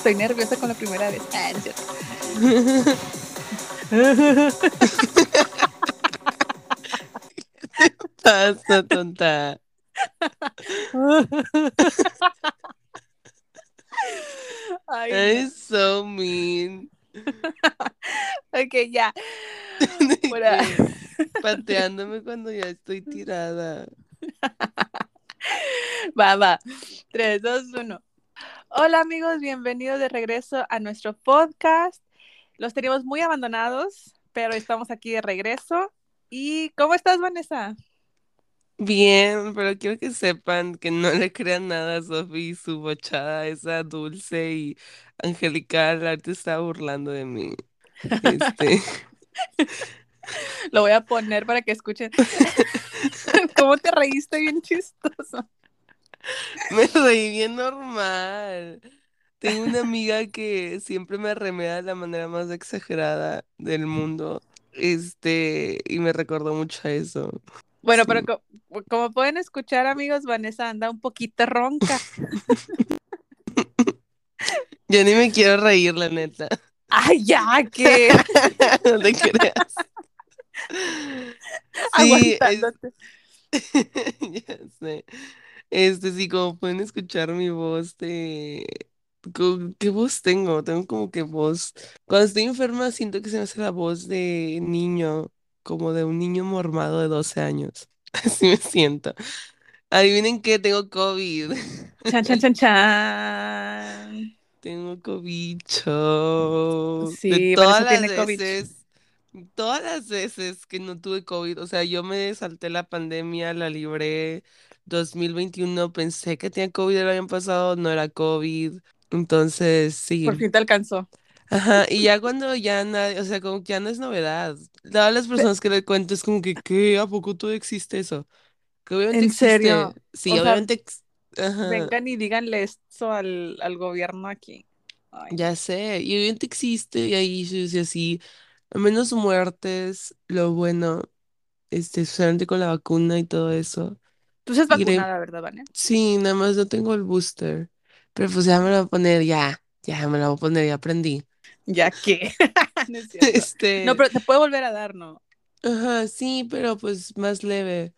Estoy nerviosa con la primera vez. Ah, es cierto. Pasa, tonta. Ay, I'm so mean. Ok, ya. Pateándome cuando ya estoy tirada. Va, va. 3, 2, 1. Hola amigos, bienvenidos de regreso a nuestro podcast. Los teníamos muy abandonados, pero estamos aquí de regreso. ¿Y cómo estás, Vanessa? Bien, pero quiero que sepan que no le crean nada a Sophie y su bochada, esa dulce y angelical. Ahorita está burlando de mí. Este, Lo voy a poner para que escuchen. ¿Cómo te reíste bien chistoso? me reí bien normal. Tengo una amiga que siempre me remeda de la manera más exagerada del mundo. Este, y me recordó mucho a eso. Bueno, Sí. pero co- como pueden escuchar, amigos, Vanessa anda un poquito ronca. Yo ni me quiero reír, la neta. Ay, ya, que No te creas. Sí, es- ya sé. Este, sí, como pueden escuchar mi voz de... co- ¿Qué voz tengo? Tengo como que voz... Cuando estoy enferma siento que se me hace la voz de niño, como de un niño mormado de 12 años. Así me siento. Adivinen qué, tengo COVID. Chan, chan, chan, chan. Tengo cobicho. Sí, De Vanessa todas las tiene COVID. veces, todas las veces que no tuve COVID, o sea, yo me salté la pandemia, la libré. 2021 pensé que tenía COVID el año pasado, no era COVID. Entonces, sí. Por fin te alcanzó. Ajá, y ya cuando ya nadie, o sea, como que ya no es novedad. Todas las personas que le cuento es como que, ¿qué? ¿A poco todo existe eso? Que obviamente ¿En serio? existe. Sí, O obviamente. Ajá. Vengan y díganle esto al, al gobierno aquí. Ay, Ya sé, y obviamente existe, y hay issues y así, menos muertes, lo bueno, este, solamente con la vacuna y todo eso. Tú estás Iré, vacunada, ¿verdad, Vane? sí, nada más no tengo el booster, pero pues ya me lo voy a poner, ya, ya me lo voy a poner, ya aprendí. Ya que. no es cierto. No, Este, pero te puede volver a dar, ¿no? ajá, sí, pero pues más leve.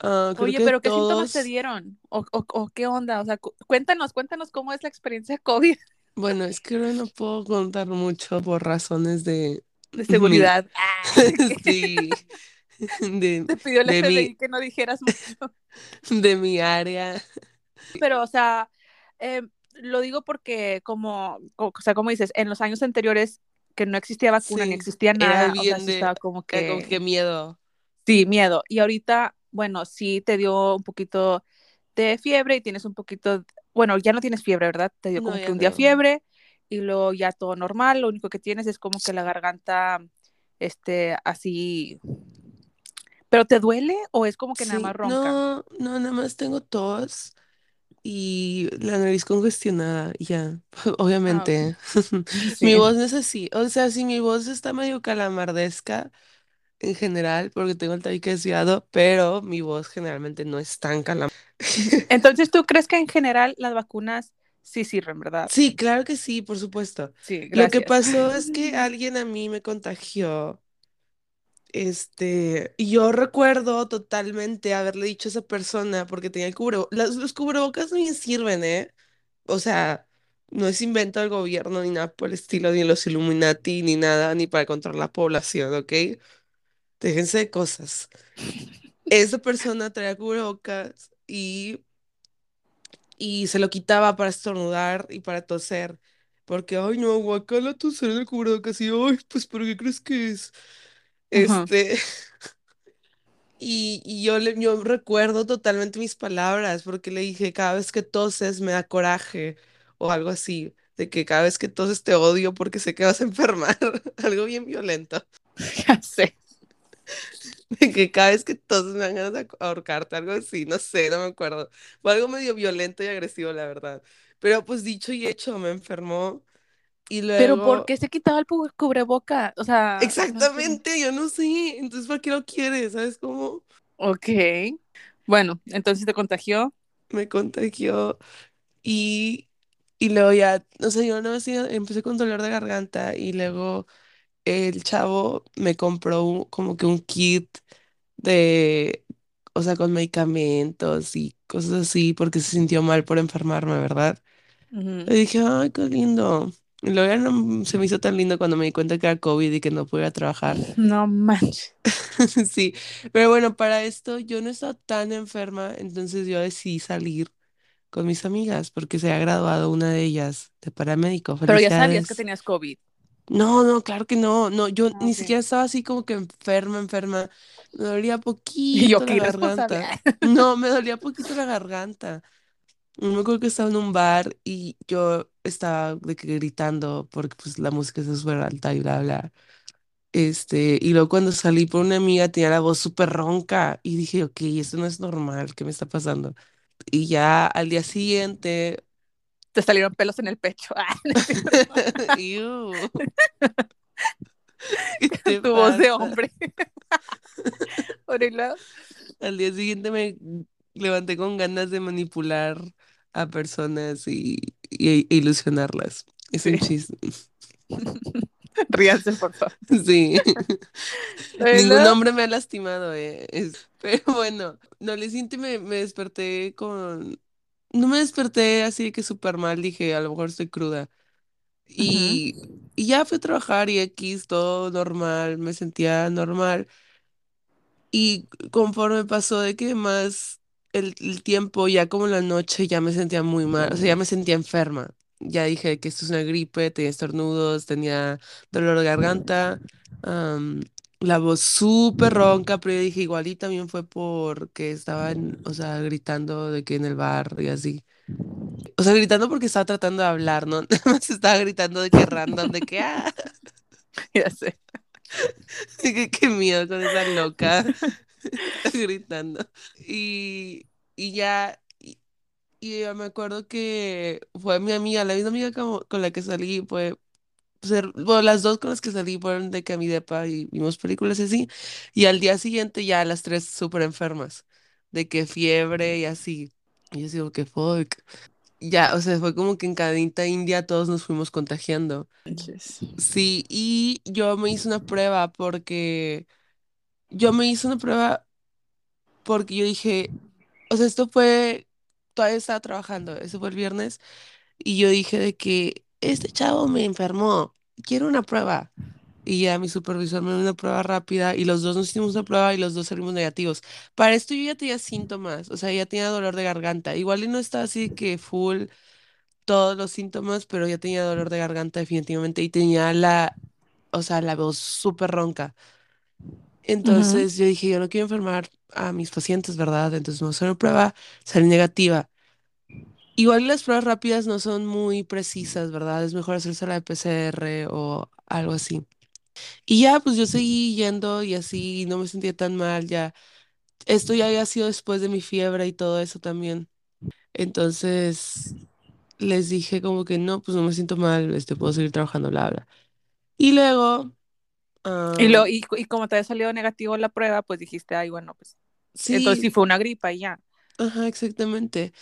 Ah, creo Oye, que pero ¿qué síntomas te todos, dieron? ¿O, o, o qué onda? O sea, cu- cuéntanos, cuéntanos cómo es la experiencia COVID bueno, es que ahora no puedo contar mucho por razones de de mi, seguridad. Ah, sí, de, te pidió el de FBI mi, que no dijeras mucho. de mi área. Pero, o sea, eh, lo digo porque como, o sea, como dices, en los años anteriores que no existía vacuna ni Sí, existía era nada, o sea, sí estaba como era como que, que miedo. sí, miedo. Y ahorita, bueno, sí te dio un poquito de fiebre y tienes un poquito, bueno, ya no tienes fiebre, ¿verdad? Te dio No, como que un día no. fiebre y luego ya todo normal, lo único que tienes es como que la garganta, este, así, ¿pero te duele o es como que nada más ronca? no, no, nada más tengo tos y la nariz congestionada, ya, Ah, obviamente. Mi voz no es así, o sea, si mi voz está medio calamardesca en general, porque tengo el tabique desviado, pero mi voz generalmente no es tan calamar. Entonces, ¿tú crees que en general las vacunas sí sirven, verdad? Sí, claro que sí, por supuesto. Sí, Lo que gracias. pasó es que alguien a mí me contagió. Este, yo recuerdo totalmente haberle dicho a esa persona porque tenía el cubrebocas. Los cubrebocas no sirven, ¿eh? O sea, no es invento del gobierno ni nada por el estilo, ni los Illuminati, ni nada, ni para controlar la población, ¿ok? Déjense de cosas. Esa persona traía cubrebocas y, y se lo quitaba para estornudar y para toser. Porque, ay, no, guacala toser en el cubrebocas. Y, ay, pues, ¿pero qué crees que es? Este. Y, y yo, le, yo recuerdo totalmente mis palabras, porque le dije, cada vez que toses me da coraje, o algo así, de que cada vez que toses te odio porque sé que vas a enfermar, algo bien violento, Ya sé. de que cada vez que toses me dan ganas de ahorcarte, algo así, no sé, no me acuerdo. Fue algo medio violento y agresivo, la verdad. Pero pues dicho y hecho, me enfermó y Pero ¿por qué se quitaba el cubreboca? O sea, no. Exactamente, yo no sé, entonces ¿para qué lo quieres? ¿Sabes cómo? Ok. Bueno, entonces te contagió. Me contagió y Y luego ya, o sea, yo no empecé con dolor de garganta y luego el chavo me compró un- como que un kit de, o sea, con medicamentos y cosas así porque se sintió mal por enfermarme, ¿verdad? Y dije, ay, qué lindo. Ya no se me hizo tan lindo cuando me di cuenta que era COVID y que no podía trabajar. No manches. Sí, pero bueno, para esto yo no estaba tan enferma, entonces yo decidí salir con mis amigas porque se ha graduado una de ellas de paramédico. Pero ya sabías que tenías COVID. No, no, claro que no, no, yo Ah, ni siquiera estaba así como que enferma, enferma. Me dolía Y yo, poquito la garganta. No, me dolía poquito la garganta. Me acuerdo que estaba en un bar y yo estaba de que gritando porque pues la música es súper alta y bla, bla. Este, y luego cuando salí por una amiga tenía la voz súper ronca y dije, ok, esto no es normal, ¿qué me está pasando? Y ya al día siguiente, Te salieron pelos en el pecho. Ah, no es cierto. Iu, ¿qué te tu voz de pasa? hombre. Por el lado. Al día siguiente me levanté con ganas de manipular a personas y, y- e ilusionarlas. Es un Sí. chiste. Ríanse, por favor. Sí. El Ningún hombre me ha lastimado, eh. Es- pero bueno, no le siento me, me desperté con. No me desperté así de que súper mal, dije, a lo mejor estoy cruda. Y, y ya fui a trabajar y X, todo normal, me sentía normal. Y conforme pasó de que más el, el tiempo, ya como la noche, ya me sentía muy mal, o sea, ya me sentía enferma. Ya dije que esto es una gripe, tenía estornudos, tenía dolor de garganta, am, la voz súper ronca, pero yo dije igual y también fue porque estaba, en- o sea, gritando de que en el bar y así. O sea, gritando porque estaba tratando de hablar, ¿no? Nada más estaba gritando de que random, de que, ah, Ya sé. qué, qué miedo con esa loca gritando. Y, y ya, y, y ya me acuerdo que fue mi amiga, la misma amiga como- con la que salí, fue, ser, bueno, las dos con las que salí fueron de que mi depa y vimos películas y así, y al día siguiente ya las tres súper enfermas, de que fiebre y así. Y yo digo, que fuck. Ya, o sea, fue como que en cadita india todos nos fuimos contagiando. Sí, y yo me hice una prueba porque, yo me hice una prueba porque yo dije, O sea, esto fue, todavía estaba trabajando, eso fue el viernes, y yo dije de que este chavo me enfermó, quiero una prueba. Y ya mi supervisor me dio una prueba rápida y los dos nos hicimos una prueba y los dos salimos negativos. Para esto yo ya tenía síntomas, o sea, ya tenía dolor de garganta. Igual y no estaba así que full todos los síntomas, pero ya tenía dolor de garganta definitivamente y tenía la, o sea, la voz súper ronca. Entonces yo dije, yo no quiero enfermar a mis pacientes, ¿verdad? Entonces me hice una prueba, salí negativa. Igual las pruebas rápidas no son muy precisas, ¿verdad? Es mejor hacerse la de PCR o algo así. Y ya, pues yo seguí yendo y así no me sentía tan mal ya. Esto ya había sido después de mi fiebre y todo eso también. Entonces les dije como que no, pues no me siento mal, este, puedo seguir trabajando, bla, bla. Y luego, Y, ah, lo, y, y como te había salido negativo la prueba, pues dijiste, ay, bueno, pues entonces sí sí, fue una gripa y ya. ajá, exactamente.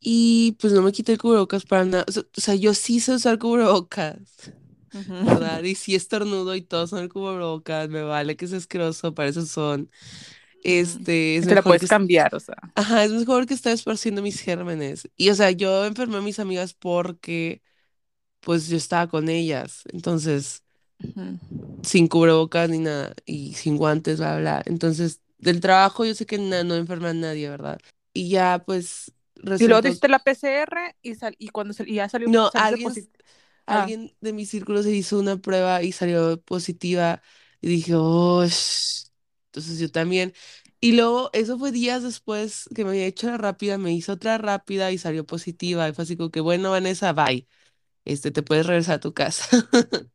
Y pues no me quité el cubrebocas para nada. O sea, yo sí sé usar cubrebocas. ¿verdad? Y si estornudo y todos son el cubrebocas, me vale que es asqueroso, para eso son. Mm. Este, Y es te la puedes que, cambiar, o sea. ajá, es mejor que estar esparciendo mis gérmenes. Y o sea, yo enfermé a mis amigas porque, pues, yo estaba con ellas, entonces, Sin cubrebocas ni nada, y sin guantes, bla, bla. Entonces, del trabajo yo sé que na- no enferma a nadie, ¿verdad? Y ya, pues, Y luego te hiciste la PCR y, sal, y cuando sal- y ya salió, No, alguien. Ah, alguien de mi círculo se hizo una prueba y salió positiva y dije, oh, sh". entonces yo también. Y luego, eso fue días después que me había hecho la rápida, me hizo otra rápida y salió positiva. Y fue así como que, bueno, Vanessa, bye. Este, te puedes regresar a tu casa.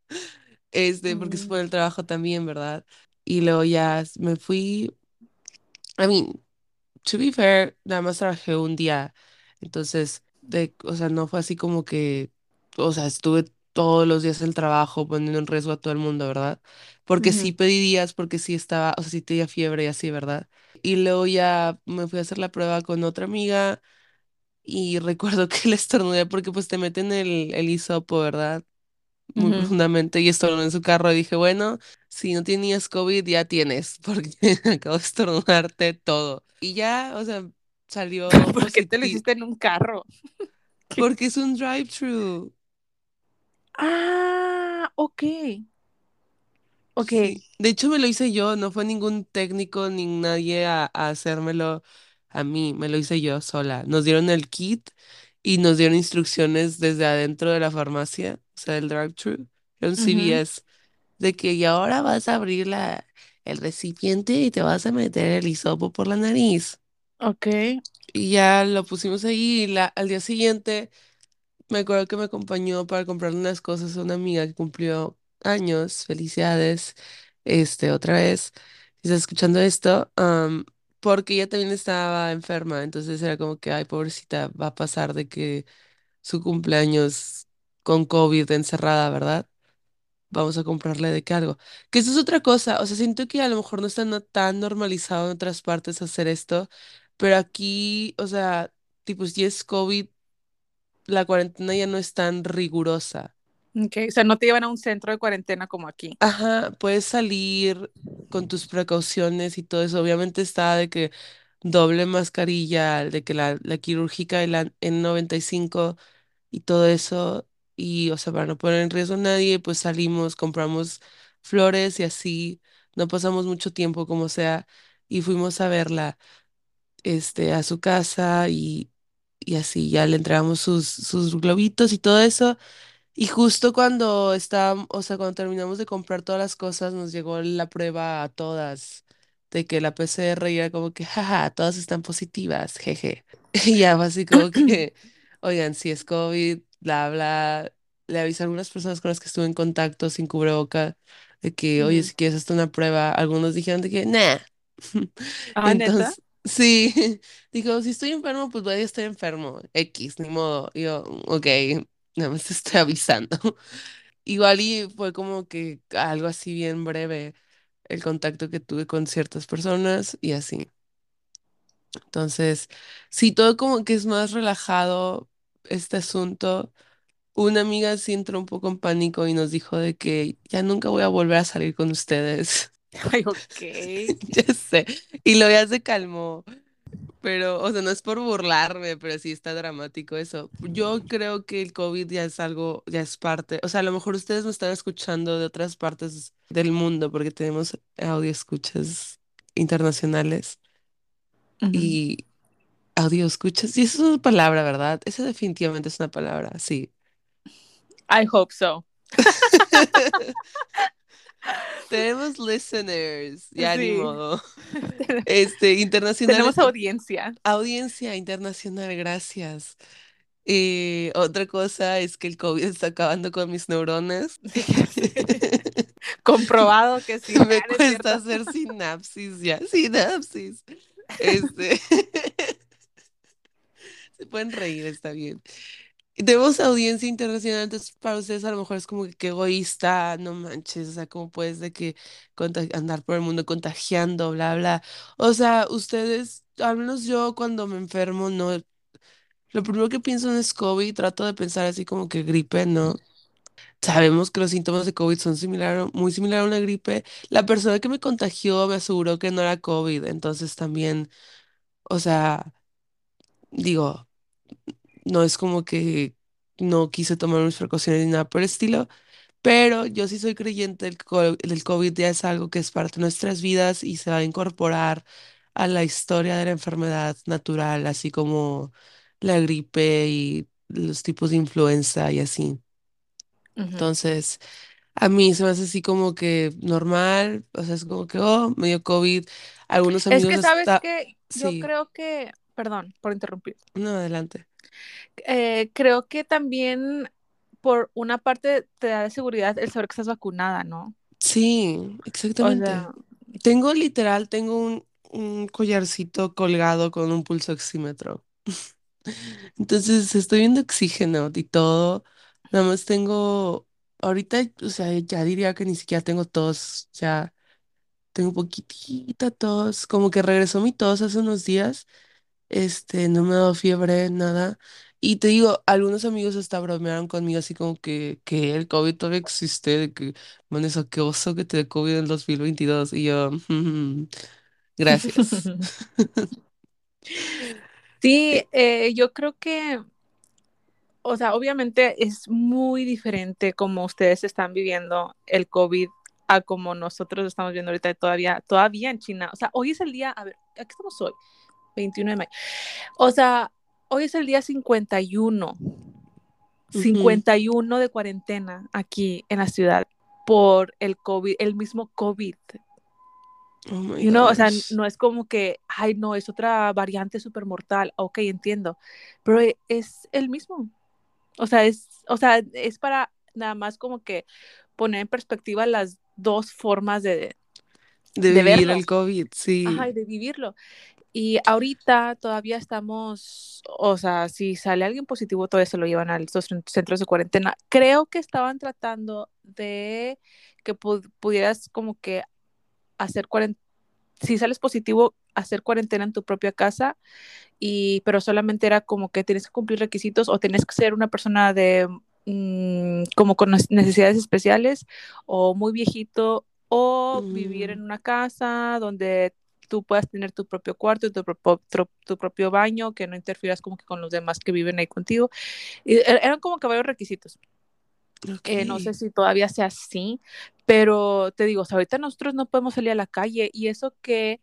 Este, porque mm, fue el trabajo también, ¿verdad? Y luego ya me fui. I mean, To be fair, nada más trabajé un día, entonces, de, o sea, no fue así como que, o sea, estuve todos los días en el trabajo poniendo en riesgo a todo el mundo, ¿verdad? Porque sí pedí días, porque sí estaba, o sea, sí tenía fiebre y así, ¿verdad? Y luego ya me fui a hacer la prueba con otra amiga y recuerdo que le estornudé porque pues te meten el, el hisopo, ¿verdad? Muy Ujú. profundamente y estornudé en su carro y dije, bueno, si no tenías COVID ya tienes porque acabo de estornudarte todo. Y ya, o sea, salió ¿Por qué te lo hiciste en un carro? Porque es un drive-thru. Ah, ok, ok. Sí, de hecho me lo hice yo, no fue ningún técnico ni nadie a, a hacérmelo a mí, me lo hice yo sola. Nos dieron el kit y nos dieron instrucciones desde adentro de la farmacia, o sea, del drive-thru, era un CVS, de que y ahora vas a abrir la, el recipiente y te vas a meter el hisopo por la nariz. Ok. Y ya lo pusimos ahí y la, al día siguiente me acuerdo que me acompañó para comprarle unas cosas a una amiga que cumplió años. Felicidades. Este, otra vez. Si estás escuchando esto, am, porque ella también estaba enferma. Entonces era como que, ay, pobrecita, va a pasar de que su cumpleaños con COVID encerrada, ¿verdad? Vamos a comprarle de algo. Que eso es otra cosa. O sea, siento que a lo mejor no está tan normalizado en otras partes hacer esto. Pero aquí, o sea, tipo, si es COVID la cuarentena ya no es tan rigurosa. Ok, o sea, no te llevan a un centro de cuarentena como aquí. Ajá, puedes salir con tus precauciones y todo eso. Obviamente está de que doble mascarilla, de que la, la quirúrgica y la N95 y todo eso. Y, o sea, para no poner en riesgo a nadie, pues salimos, compramos flores y así. No pasamos mucho tiempo como sea y fuimos a verla, este, a su casa y, y así ya le entregamos sus, sus globitos y todo eso. Y justo cuando estábamos, o sea, cuando terminamos de comprar todas las cosas, nos llegó la prueba a todas de que la PCR era como que, jaja, todas están positivas, jeje. Y ya fue así como que, oigan, si es COVID, bla, bla. Le avisé a algunas personas con las que estuve en contacto sin cubreboca de que, oye, si quieres hasta una prueba, algunos dijeron de que, nah. Ah, neta. Entonces, sí, digo, si estoy enfermo, pues voy a estar enfermo, X, ni modo. Y Yo, ok, nada más te estoy avisando. Igual y fue como que algo así bien breve el contacto que tuve con ciertas personas y así. Entonces, sí, todo como que es más relajado este asunto. Una amiga sí entró un poco en pánico y nos dijo de que ya nunca voy a volver a salir con ustedes. Ay, ok. Ya sé. Y lo ya se calmó. Pero, o sea, no es por burlarme, pero sí está dramático eso. Yo creo que el COVID ya es algo, ya es parte. O sea, a lo mejor ustedes me están escuchando de otras partes del mundo porque tenemos audio escuchas internacionales Ujú. y audio escuchas. Y eso es una palabra, ¿verdad? Esa definitivamente es una palabra, sí. I hope so. Tenemos listeners, ya ni Sí. modo. Este, internacionales, Tenemos audiencia. audiencia internacional, gracias. Y otra cosa es que el COVID está acabando con mis neuronas. Comprobado que sí. Me cuesta cierto. hacer sinapsis ya, sinapsis. Este, se pueden reír, está bien. Tenemos audiencia internacional, entonces para ustedes a lo mejor es como que qué egoísta, no manches, o sea, cómo puedes de que andar por el mundo contagiando, bla, bla. O sea, ustedes, al menos yo cuando me enfermo, no, lo primero que pienso no es COVID, trato de pensar así como que gripe, ¿no? Sabemos que los síntomas de COVID son similar, muy similar a una gripe. La persona que me contagió me aseguró que no era COVID, entonces también, o sea, digo, no es como que no quise tomar mis precauciones ni nada por el estilo, pero yo sí soy creyente del, co- del COVID ya es algo que es parte de nuestras vidas y se va a incorporar a la historia de la enfermedad natural, así como la gripe y los tipos de influenza y así. Ujú. Entonces... A mí se me hace así como que normal, o sea, es como que, oh, me dio COVID. Algunos Es amigos que, ¿sabes hasta, que Yo sí, creo que, perdón por interrumpir, no, adelante. Eh, creo que también por una parte te da de seguridad el saber que estás vacunada, ¿no? Sí, O exactamente. sea, Tengo literal, tengo un, un collarcito colgado con un pulso oxímetro. Entonces estoy viendo oxígeno y todo. Nada más tengo, ahorita, o sea, ya diría que ni siquiera tengo tos, ya tengo poquitita tos, como que regresó mi tos hace unos días Este, no me ha dado fiebre, nada. Y te digo, algunos amigos hasta bromearon conmigo así como que, que el COVID todavía existe, de que, bueno, eso, qué oso que te dé COVID en el 2022. Y yo, "Mm, gracias. Sí, Eh, eh, yo creo que, o sea, obviamente es muy diferente como ustedes están viviendo el COVID a como nosotros estamos viendo ahorita todavía, todavía en China. O sea, hoy es el día, a ver, aquí estamos hoy, 21 de mayo. O sea, hoy es el día 51, ujú. 51 de cuarentena aquí en la ciudad por el COVID, el mismo COVID. Oh my You know, o sea, no es como que, ay, no, es otra variante súper mortal. Ok, entiendo. Pero es el mismo. O sea, es, o sea, es para nada más como que poner en perspectiva las dos formas de, De de vivir el. COVID, Ajá, y sí. de vivirlo. Y ahorita todavía estamos, o sea, si sale alguien positivo, todavía se lo llevan a estos centros de cuarentena. Creo que estaban tratando de que pu- pudieras como que hacer cuarentena, si sales positivo, hacer cuarentena en tu propia casa, y, pero solamente era como que tienes que cumplir requisitos o tienes que ser una persona de mmm, como con necesidades especiales o muy viejito o vivir Mm, en una casa donde tú puedas tener tu propio cuarto, tu, propio, tu, tu propio baño, que no interfieras como que con los demás que viven ahí contigo. Y er, eran como que varios requisitos. Eh, no sé si todavía sea así, pero te digo, o sea, ahorita nosotros no podemos salir a la calle y eso que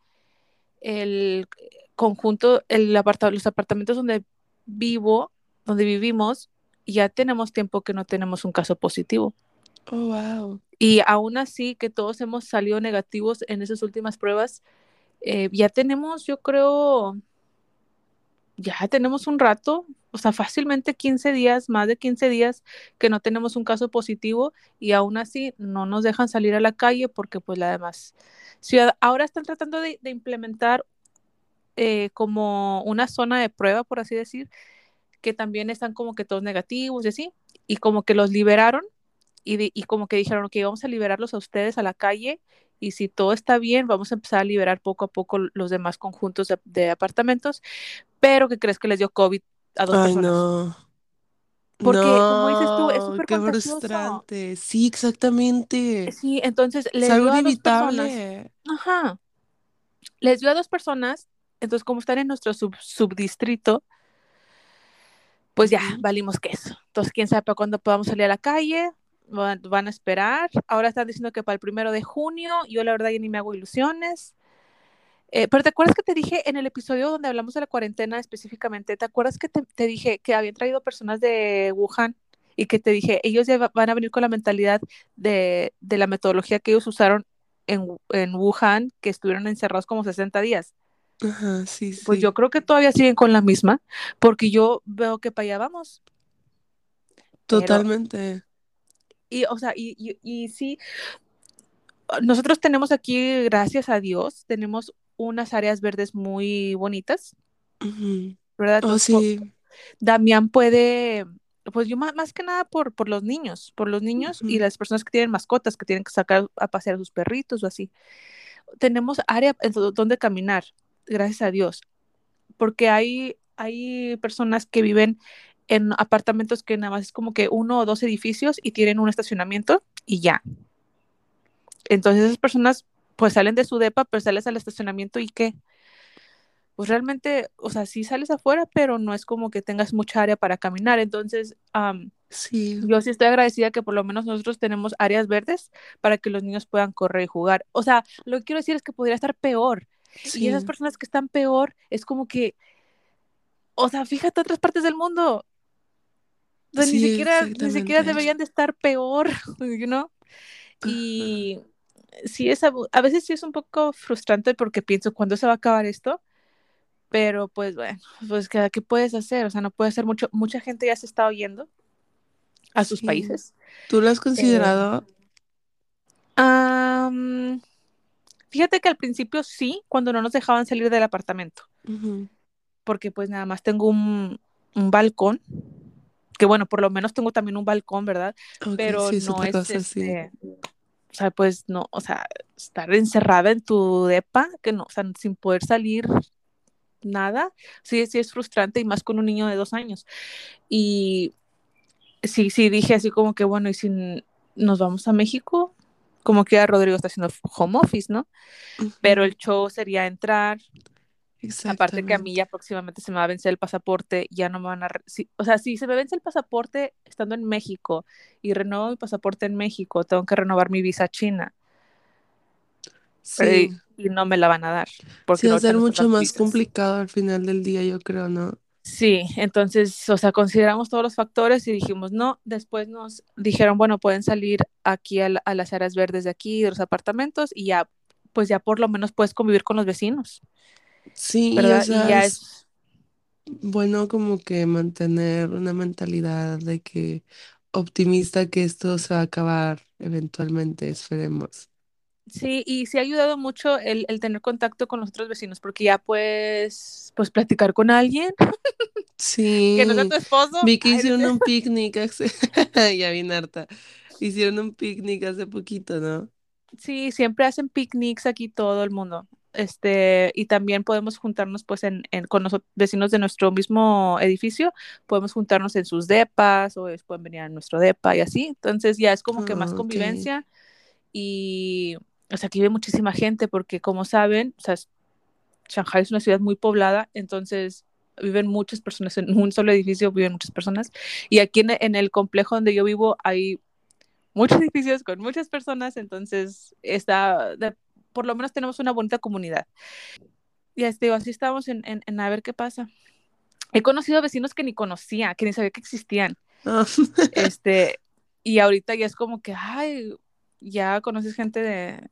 el conjunto, el aparta los apartamentos donde vivo, donde vivimos, ya tenemos tiempo que no tenemos un caso positivo. Oh, wow. Y aún así que todos hemos salido negativos en esas últimas pruebas, eh, ya tenemos, yo creo, ya tenemos un rato, o sea, fácilmente 15 días, más de 15 días que no tenemos un caso positivo y aún así no nos dejan salir a la calle porque pues la demás ciudad, ahora están tratando de, implementar eh, como una zona de prueba, por así decir, que también están como que todos negativos y así, y como que los liberaron y, y como que dijeron, ok, vamos a liberarlos a ustedes a la calle y si todo está bien, vamos a empezar a liberar poco a poco los demás conjuntos de, de apartamentos, pero que crees que les dio COVID a dos Ay, personas. no. Porque, como dices tú, es No, súper qué contagioso. frustrante. Sí, exactamente. Sí, entonces Es les dio a dos personas. inevitable. Ajá. Les dio a dos personas. Entonces, como están en nuestro sub subdistrito, pues ya, valimos queso. Entonces, quién sabe para cuándo podamos salir a la calle, van, van, a esperar. Ahora están diciendo que para el primero de junio, yo la verdad ya ni me hago ilusiones. Eh, pero te acuerdas que te dije en el episodio donde hablamos de la cuarentena específicamente, ¿te acuerdas que te, te dije que habían traído personas de Wuhan y que te dije, ellos ya van a venir con la mentalidad de, de la metodología que ellos usaron en, en Wuhan, que estuvieron encerrados como 60 días? Ajá, sí, Pues yo creo que todavía siguen con la misma, porque yo veo que para allá vamos, Totalmente. Y, o sea, y, y, y sí, nosotros tenemos aquí, gracias a Dios, tenemos unas áreas verdes muy bonitas. ¿verdad? Oh, sí. Damián puede, pues yo más, más que nada por, por los niños, por los niños y las personas que tienen mascotas, que tienen que sacar a pasear a sus perritos o así. Tenemos área donde caminar, gracias a Dios, porque hay, hay personas que viven en apartamentos que nada más es como que uno o dos edificios y tienen un estacionamiento y ya. Entonces esas personas pues salen de su depa, pero sales al estacionamiento y qué, pues realmente, o sea, sí sales afuera, pero no es como que tengas mucha área para caminar. Entonces, um, Sí, yo sí estoy agradecida que por lo menos nosotros tenemos áreas verdes para que los niños puedan correr y jugar. O sea, lo que quiero decir es que podría estar peor. Y esas sí. personas que están peor, es como que, o sea, fíjate otras partes del mundo, donde ni Sí, siquiera, ni siquiera deberían de estar peor, you know? Y sí es, a, veces sí es un poco frustrante porque pienso, ¿cuándo se va a acabar esto? Pero pues bueno, pues ¿qué, qué puedes hacer? O sea, no puede ser mucho, mucha gente ya se está oyendo a sus Sí. países. ¿Tú lo has Eh, considerado? um, fíjate que al principio sí, cuando no nos dejaban salir del apartamento, Ujú. porque pues nada más tengo un, un balcón, que bueno, por lo menos tengo también un balcón, ¿verdad? Pero sí, no es cosa, sí. este, o sea, pues no, o sea, estar encerrada en tu depa, que no, o sea, sin poder salir, nada. Sí, sí es frustrante y más con un niño de dos años. Y sí, sí dije así como que, bueno, ¿y si nos vamos a México? Como que ya Rodrigo está haciendo home office, ¿no? Pero el show sería entrar, Aparte que a mí ya próximamente se me va a vencer el pasaporte, ya no me van a... o sea, si se me vence el pasaporte estando en México y renuevo mi pasaporte en México, tengo que renovar mi visa a China. Sí. Y, no me la van a dar. Porque sí, va a ser mucho más complicado al final del día, yo creo, ¿no? Sí, entonces, o sea, consideramos todos los factores y dijimos no. Después nos dijeron, bueno, pueden salir aquí a, a las áreas verdes de aquí, de los apartamentos, y ya, pues ya por lo menos puedes convivir con los vecinos. Sí, ¿verdad? y ya es bueno como que mantener una mentalidad de que optimista que esto se va a acabar eventualmente, esperemos. Sí, y sí ha ayudado mucho el, tener contacto con los otros vecinos, porque ya puedes, pues, platicar con alguien. Sí. que no sea tu esposo. Vi que hicieron un picnic, ya bien harta. Hicieron un picnic hace poquito, ¿no? Sí, siempre hacen picnics aquí todo el mundo este, y también podemos juntarnos pues en, con los vecinos de nuestro mismo edificio, podemos juntarnos en sus depas o pueden venir a nuestro depa y así, entonces ya es como que más ah, convivencia y, o sea, aquí vive muchísima gente porque como saben, o sea, Shanghai es una ciudad muy poblada, entonces viven muchas personas en un solo edificio, viven muchas personas. Y aquí en, en el complejo donde yo vivo hay muchos edificios con muchas personas, entonces está, por lo menos tenemos una bonita comunidad. Y este, así estamos en, en, a ver qué pasa. He conocido vecinos que ni conocía, que ni sabía que existían. Ah. este, y ahorita ya es como que, ay, ya conoces gente de,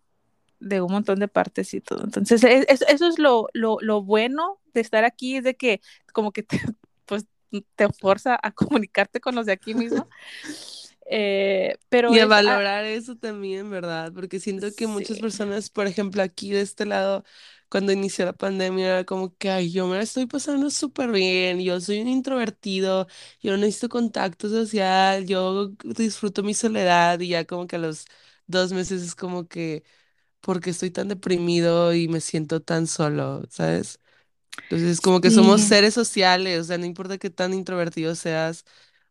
de un montón de partes y todo. Entonces, eso es lo, lo, lo, bueno de estar aquí, es de que como que te, pues, te fuerza a comunicarte con los de aquí mismo. Eh, pero y a valorar eso también, ¿verdad? Porque siento que muchas personas, por ejemplo, aquí de este lado, cuando inició la pandemia, era como que, ay, yo me la estoy pasando súper bien, yo soy un introvertido, yo no necesito contacto social, yo disfruto mi soledad y ya como que a los dos meses es como que, porque estoy tan deprimido y me siento tan solo, ¿sabes? Entonces, como que somos seres sociales, o sea, no importa qué tan introvertido seas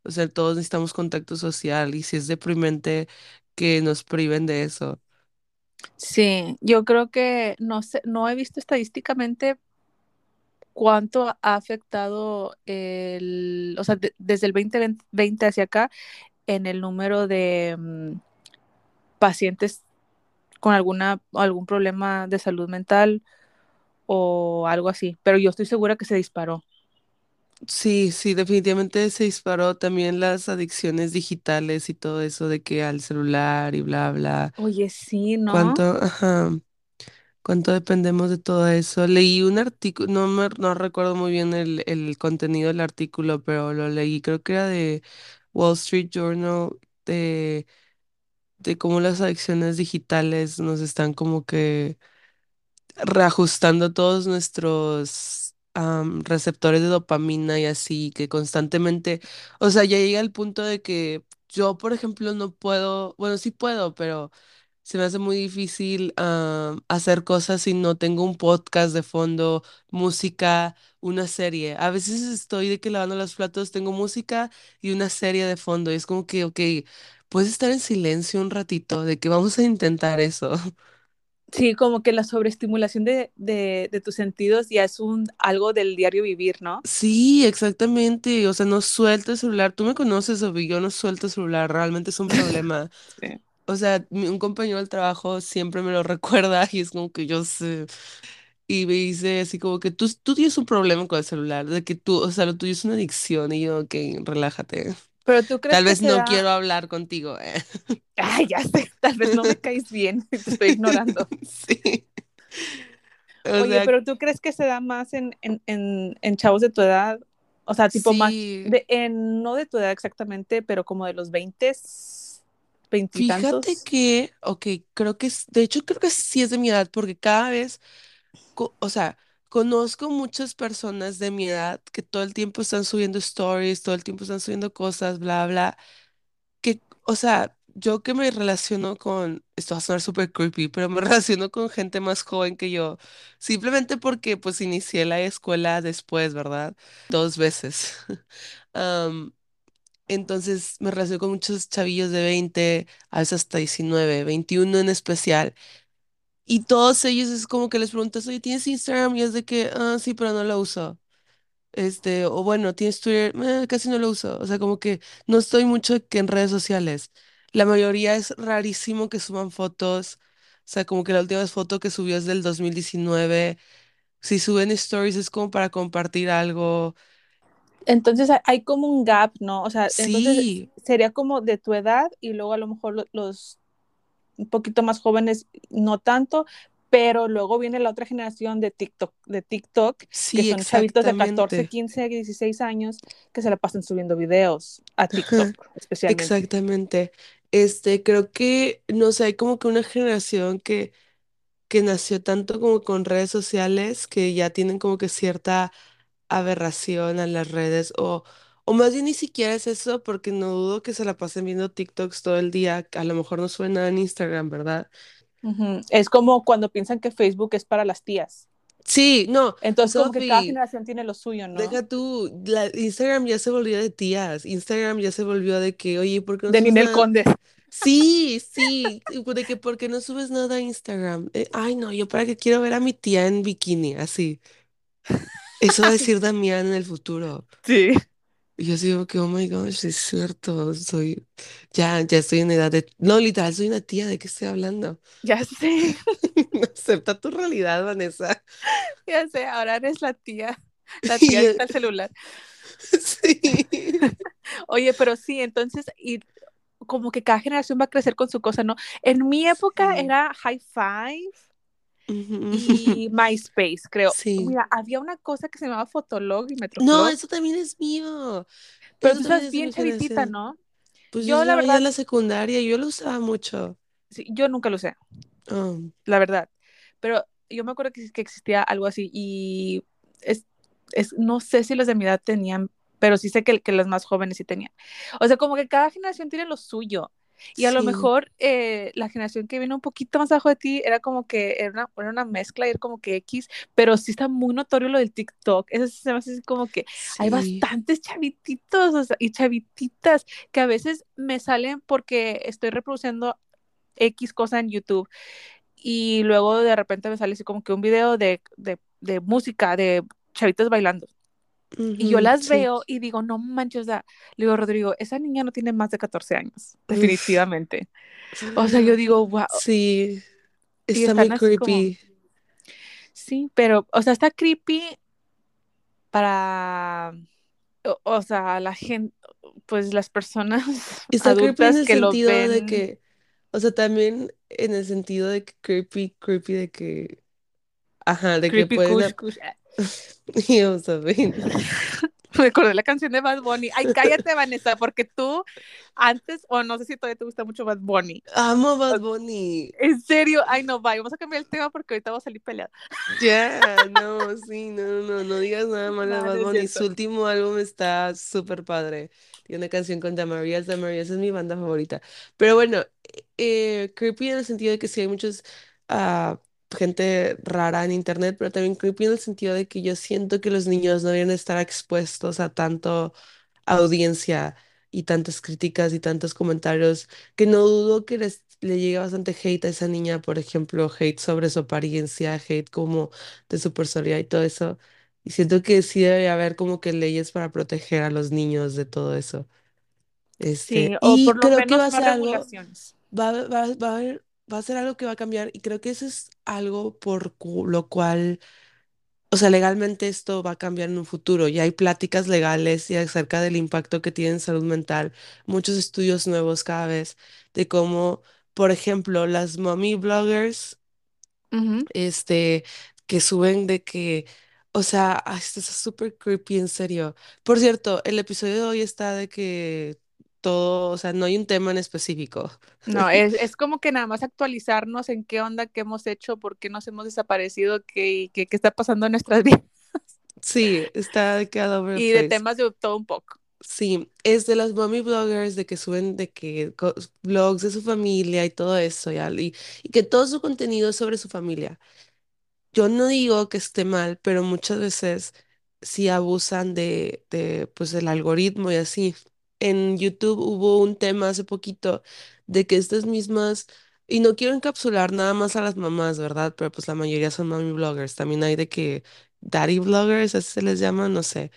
o sea, todos necesitamos contacto social y si es deprimente que nos priven de eso. Sí, yo creo que no sé, no he visto estadísticamente cuánto ha afectado el, o sea, desde el 2020 hacia acá en el número de mm, pacientes con alguna algún problema de salud mental o algo así, pero yo estoy segura que se disparó. Sí, sí, definitivamente se disparó también las adicciones digitales y todo eso de que al celular y bla, bla. Oye, sí, ¿no? ¿Cuánto, ajá, cuánto dependemos de todo eso? Leí un artículo, no me, no recuerdo muy bien el, el contenido del artículo, pero lo leí, creo que era de Wall Street Journal, de, de cómo las adicciones digitales nos están como que reajustando todos nuestros receptores de dopamina y así, que constantemente, o sea, ya llega el punto de que yo, por ejemplo, no puedo, bueno, sí puedo, pero se me hace muy difícil hacer cosas si no tengo un podcast de fondo, música, una serie. A veces estoy de que lavando los platos, tengo música y una serie de fondo. Y es como que, ok, puedes estar en silencio un ratito, de que vamos a intentar eso. Sí, como que la sobreestimulación de, de, de, tus sentidos ya es un algo del diario vivir, ¿no? Sí, exactamente. O sea, no suelto el celular. Tú me conoces, Obi, yo no suelto el celular. Realmente es un problema. Sí. O sea, un compañero del trabajo siempre me lo recuerda y es como que yo sé. Y me dice así como que tú, tú tienes un problema con el celular, de que tú, o sea, lo tuyo es una adicción. Y yo, ok, relájate. Pero tú crees Tal vez no quiero hablar contigo. Eh. Ay, ya sé, tal vez no me caes bien, te estoy ignorando. Sí. Oye, pero tú crees que se da más en, en, en, chavos de tu edad? O sea, tipo más, de, en, no de tu edad exactamente, pero como de los 20, 20 Fíjate que, ok, creo que es, de hecho creo que sí es de mi edad, porque cada vez, o sea, conozco muchas personas de mi edad que todo el tiempo están subiendo stories, todo el tiempo están subiendo cosas, bla, bla, que, o sea, yo que me relaciono con, esto va a sonar súper creepy, pero me relaciono con gente más joven que yo, simplemente porque pues inicié la escuela después, ¿verdad? Dos veces. Am, entonces me relaciono con muchos chavillos de 20, a veces hasta 19, 21 en especial. Y todos ellos es como que les preguntas, oye, ¿tienes Instagram? Y es de que, ah, sí, pero no lo uso. Este, o bueno, tienes Twitter, "Eh, casi no lo uso. O sea, como que no estoy mucho que en redes sociales. La mayoría es rarísimo que suban fotos. O sea, como que la última foto que subió es del 2019. Si suben stories es como para compartir algo. Entonces hay- como un gap, ¿no? O sea, entonces Sí, sería como de tu edad y luego a lo mejor lo- los un poquito más jóvenes no tanto, pero luego viene la otra generación de TikTok, de TikTok, que sí, son chavitos de 14, exactamente. 15, 16 años que se la pasan subiendo videos a TikTok especialmente. Exactamente. Este, creo que, no sé, hay como que una generación que, que nació tanto como con redes sociales que ya tienen como que cierta aberración a las redes o, o más bien ni siquiera es eso porque no dudo que se la pasen viendo TikToks todo el día, a lo mejor no suena en Instagram, ¿verdad? Es como cuando piensan que Facebook es para las tías. Sí, no, Entonces como que cada Sophie, generación tiene lo suyo, ¿no? deja tú, la, Instagram ya se volvió de tías, Instagram ya se volvió de que, oye, ¿por qué no De subes Ninel nada? Conde. Sí, sí, de que ¿por qué no subes nada a Instagram? Eh, ay, no, yo para qué quiero ver a mi tía en bikini, así. Eso va a decir Damián en el futuro. Sí. Y yo digo que, oh my gosh, es cierto, soy, ya, ya estoy en edad de, no, literal, soy una tía, ¿de qué estoy hablando? Ya sé, Acepta tu realidad, Vanessa. ya sé, ahora eres la tía, la tía al celular. sí. Oye, pero sí, entonces, y como que cada generación va a crecer con su cosa, ¿no? En mi época Sí. era High Five. Y MySpace, creo. Sí. Mira, había una cosa que se llamaba Fotolog y No, Metroflog, eso también es mío. pero tú estás bien chavitita. ¿no? Pues yo Yo, la ya en verdad, la secundaria yo lo usaba mucho. sí, yo nunca lo usé, Um, la verdad. Pero yo me acuerdo que, que existía algo así y es, es, no sé si los de mi edad tenían, pero sí sé que, que los más jóvenes sí tenían. O sea, como que cada generación tiene lo suyo. Y a lo mejor eh, la generación que viene un poquito más abajo de ti era como que era una, era una mezcla, era como que X, pero sí está muy notorio lo del TikTok. Eso se me hace como que hay bastantes chavititos o sea, y chavititas que a veces me salen porque estoy reproduciendo X cosa en YouTube y luego de repente me sale así como que un video de, de, de música, de chavitas bailando. Y yo las sí. veo y digo, no manches, o sea, le digo, Rodrigo, esa niña no tiene más de 14 años, Uf. definitivamente. O sea, yo digo, wow, Sí, está muy como, creepy. sí, pero, o sea, está creepy para, o, o sea, la gente, pues las personas Está creepy en el que lo sentido de que, o sea, también en el sentido de que creepy, creepy de que, ajá, de que creepy pueden... kush ap- kush. Yo, ¿saben? Me acordé la canción de Bad Bunny. Ay, cállate, Vanessa, porque tú antes, o no sé si todavía te gusta mucho Bad Bunny. Amo Bad Bunny. En serio, ay, no, vaya, vamos a cambiar el tema porque ahorita vamos a salir peleados. Ya, no, sí, no, no, no, no digas nada malo de No, Bad Bunny. Su último álbum está súper padre. Tiene una canción con Damaris, Damaris es mi banda favorita. Pero bueno, eh, creepy en el sentido de que sí hay muchos ah, gente rara en internet, pero también creepy en el sentido de que yo siento que los niños no deben estar expuestos a tanto audiencia y tantas críticas y tantos comentarios que no dudo que les, le llegue bastante hate a esa niña, por ejemplo, hate sobre su apariencia, hate como de su personalidad y todo eso. Y siento que sí debe haber como que leyes para proteger a los niños de todo eso. Sí, Este, o y por lo creo que va menos a más ser algo, regulaciones. va, a- va, a- va a haber- va a ser algo que va a cambiar y creo que eso es algo por lo cual o sea, legalmente esto va a cambiar en un futuro. Ya hay pláticas legales y acerca del impacto que tiene en salud mental, muchos estudios nuevos cada vez de cómo, por ejemplo, las mommy bloggers, este, que suben de que, o sea, ay, esto es súper creepy, en serio. Por cierto, el episodio de hoy está de que todo, o sea, no hay un tema en específico. No, es, es como que nada más actualizarnos en qué onda, qué hemos hecho, por qué nos hemos desaparecido, qué, qué, qué está pasando en nuestras vidas Sí, está de y de temas de todo un poco. Sí, es de las mommy bloggers de que suben de que blogs de su familia y todo eso, ya, y, y que todo su contenido es sobre su familia. Yo no digo que esté mal, pero muchas veces sí abusan de, de pues del algoritmo y así. En YouTube hubo un tema hace poquito de que estas mismas, y no quiero encapsular nada más a las mamás, ¿verdad? Pero pues la mayoría son mommy bloggers. También hay de que daddy bloggers, así se les llama, no sé.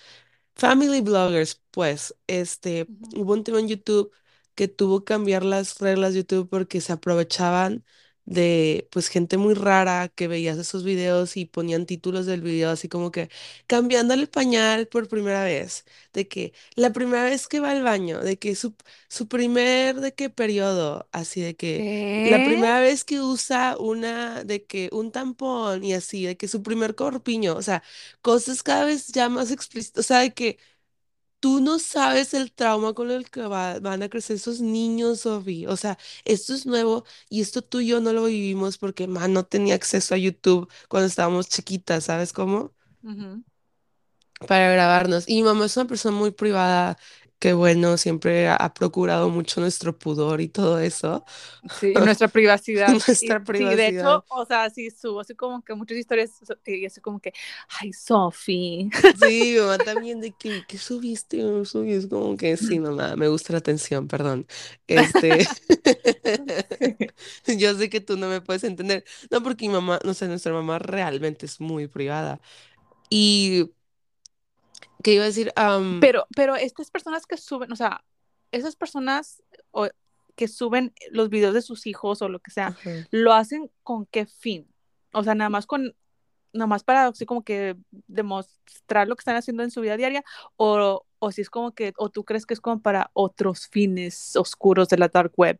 Family bloggers, pues, este, hubo un tema en YouTube que tuvo que cambiar las reglas de YouTube porque se aprovechaban de, pues, gente muy rara que veías esos videos y ponían títulos del video así como que cambiándole el pañal por primera vez, de que la primera vez que va al baño, de que su, su primer, de qué periodo, así de que la primera vez que usa una, de que un tampón y así, de que su primer corpiño, o sea cosas cada vez ya más explícitas, o sea, de que tú no sabes el trauma con el que va- van a crecer esos niños, Sofi. O sea, esto es nuevo y esto tú y yo no lo vivimos porque, man, no tenía acceso a YouTube cuando estábamos chiquitas, ¿sabes cómo? Para grabarnos. Y mi mamá es una persona muy privada, que bueno, siempre ha, procurado mucho nuestro pudor y todo eso, Sí, nuestra privacidad. Y nuestra sí, de privacidad. hecho, o sea, sí subo así como que muchas historias y así como que, ay, Sofi. Sí, mamá también de que, ¿qué subiste? Yo subí, es como que sí, mamá, me gusta la atención, perdón. Este, yo sé que tú no me puedes entender. No, porque mi mamá, no sé, nuestra mamá realmente es muy privada. Y, ¿qué iba a decir? Pero, pero estas personas que suben, o sea, esas personas o- que suben los videos de sus hijos o lo que sea. ¿lo hacen con qué fin? O sea, nada más con, nada más para así como que demostrar lo que están haciendo en su vida diaria, o, o si es como que, o tú crees que es como para otros fines oscuros de la dark web.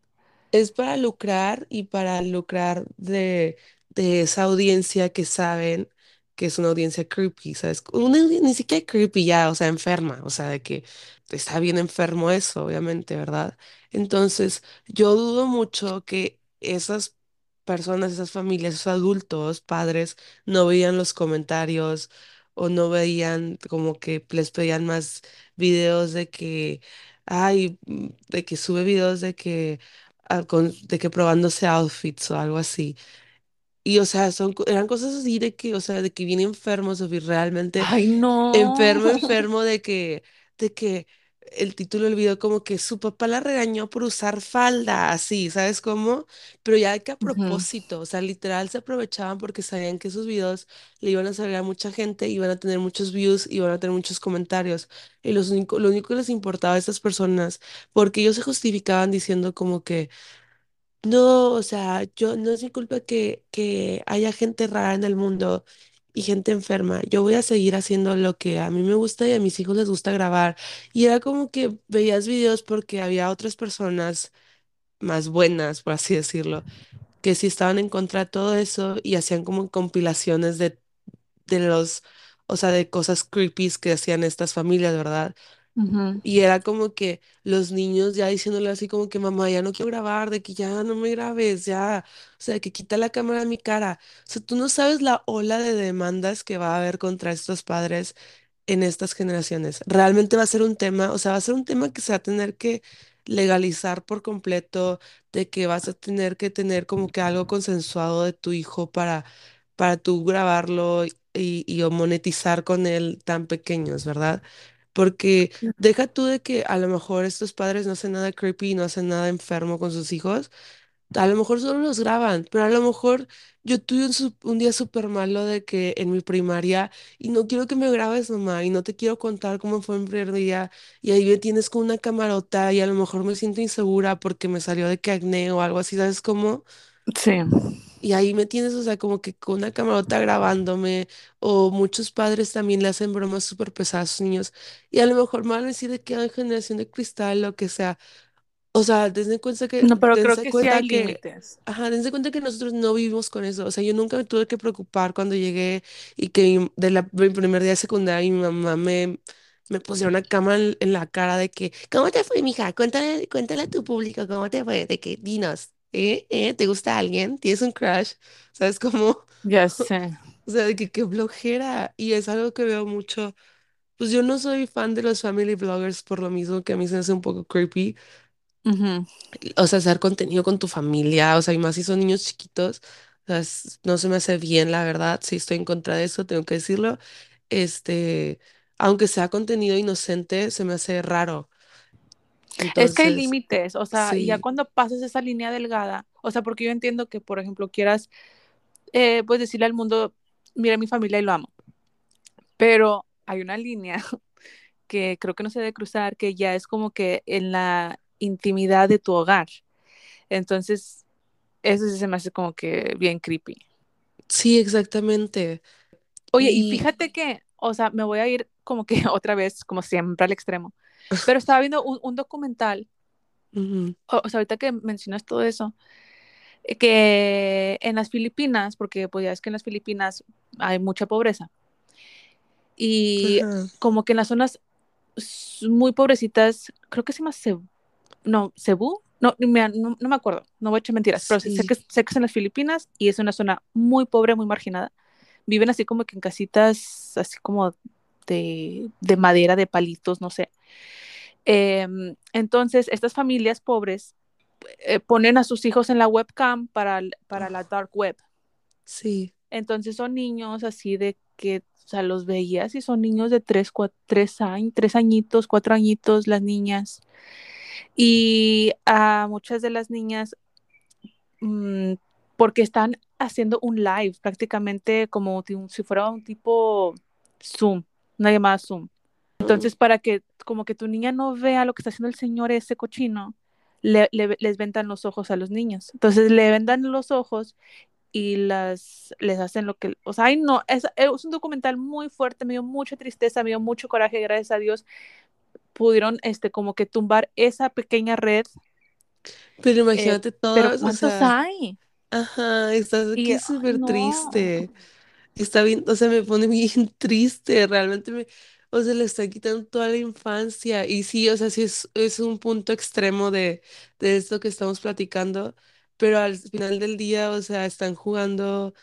Es para lucrar y para lucrar de, de esa audiencia que saben que es una audiencia creepy, ¿sabes? Una audi- ni siquiera creepy ya, o sea, enferma, o sea, de que está bien enfermo eso, obviamente, ¿verdad? Entonces, yo dudo mucho que esas personas, esas familias, esos adultos, padres, no veían los comentarios o no veían como que les pedían más videos de que, ay, de que sube videos de que ah, de que probándose outfits o algo así. Y, o sea, son, eran cosas así de que, o sea, de que viene enfermo, Sofía, realmente Ay, no. enfermo, enfermo de que, de que el título del video como que su papá la regañó por usar falda, así, ¿sabes cómo? Pero ya que a propósito, o sea, literal se aprovechaban porque sabían que sus videos le iban a salir a mucha gente, iban a tener muchos views, iban a tener muchos comentarios. Y los único, lo único que les importaba a estas personas, porque ellos se justificaban diciendo como que no, o sea, yo no es mi culpa que, que haya gente rara en el mundo y gente enferma. Yo voy a seguir haciendo lo que a mí me gusta y a mis hijos les gusta grabar. Y era como que veías videos porque había otras personas más buenas, por así decirlo, que sí estaban en contra de todo eso y hacían como compilaciones de, de los, o sea, de cosas creepy que hacían estas familias, ¿verdad? Y era como que los niños ya diciéndole así como que mamá, ya no quiero grabar, de que ya no me grabes, ya, o sea, que quita la cámara de mi cara. O sea, tú no sabes la ola de demandas que va a haber contra estos padres en estas generaciones. Realmente va a ser un tema, o sea, va a ser un tema que se va a tener que legalizar por completo, de que vas a tener que tener como que algo consensuado de tu hijo para, para tú grabarlo y, y o monetizar con él tan pequeños, ¿verdad? Porque deja tú de que a lo mejor estos padres no hacen nada creepy, no hacen nada enfermo con sus hijos, a lo mejor solo los graban, pero a lo mejor yo tuve un, día súper malo de que en mi primaria y no quiero que me grabes, mamá, y no te quiero contar cómo fue mi primer día y ahí me tienes con una camarota y a lo mejor me siento insegura porque me salió de que acné o algo así, ¿sabes cómo? Sí. Y ahí me tienes, o sea, como que con una camarota grabándome, o muchos padres también le hacen bromas súper pesadas a sus niños, y a lo mejor me van a decir de que hay generación de cristal, lo que sea. O sea, dense cuenta que, No, pero creo dense que sí hay que, límites. ajá, dense cuenta que nosotros no vivimos con eso. O sea, yo nunca me tuve que preocupar cuando llegué y que mi- de la, mi primer día de secundaria mi mamá me, me pusiera una cámara en, en la cara de que, ¿cómo te fue, mija? Cuéntale, cuéntale a tu público cómo te fue, de que, dinos, ¿eh? ¿Eh? ¿Te gusta alguien? ¿Tienes un crush? ¿Sabes cómo? Ya sé. O sea, de que qué flojera. Y es algo que veo mucho Pues yo no soy fan de los family bloggers por lo mismo que a mí se me hace un poco creepy. Ujú. O sea, hacer contenido con tu familia, o sea, y más si son niños chiquitos, o sea, es- no se me hace bien, la verdad. Sí estoy en contra de eso, tengo que decirlo. Este, aunque sea contenido inocente, se me hace raro. Es que hay límites, o sea, ya cuando pasas esa línea delgada, o sea, porque yo entiendo que, por ejemplo, quieras, eh, pues decirle al mundo, mira mi familia y lo amo, pero hay una línea que creo que no se debe cruzar, que ya es como que en la intimidad de tu hogar. Entonces, eso sí se me hace como que bien creepy. sí, exactamente. Oye, y Y, fíjate que, o sea, me voy a ir como que otra vez, como siempre, al extremo, pero estaba viendo un, un documental, ujú, o, o sea, ahorita que mencionas todo eso, eh, que en las Filipinas, porque pues ya es que en las Filipinas hay mucha pobreza, y ajá, como que en las zonas muy pobrecitas, creo que se llama Cebu, no, Cebu, no, me- no, no me acuerdo, no voy a echar mentiras, pero sé, sé que, sí, sé que es en las Filipinas y es una zona muy pobre, muy marginada. Viven así como que en casitas, así como de, de madera, de palitos, no sé. Em, entonces, estas familias pobres eh, ponen a sus hijos en la webcam para, para la dark web. sí. Entonces son niños así de que, o sea, los veías y son niños de tres, cuatro, tres, años, tres añitos, cuatro añitos, las niñas. Y a muchas de las niñas, mmm, porque están haciendo un live prácticamente como si fuera un tipo Zoom, una llamada Zoom. Entonces, para que como que tu niña no vea lo que está haciendo el señor ese cochino, le, le, les vendan los ojos a los niños. Entonces, le vendan los ojos y las, les hacen lo que, o sea, ay no, es, es un documental muy fuerte, me dio mucha tristeza, me dio mucho coraje, gracias a Dios pudieron este como que tumbar esa pequeña red, Pero eh, imagínate pero todos, o ¿cuántos sea, hay? ajá, estás aquí súper no, triste. Está bien, o sea, me pone bien triste, realmente me, o sea, le está quitando toda la infancia. Y sí, o sea, sí es, es un punto extremo de, de esto que estamos platicando, pero al final del día, o sea, están jugando,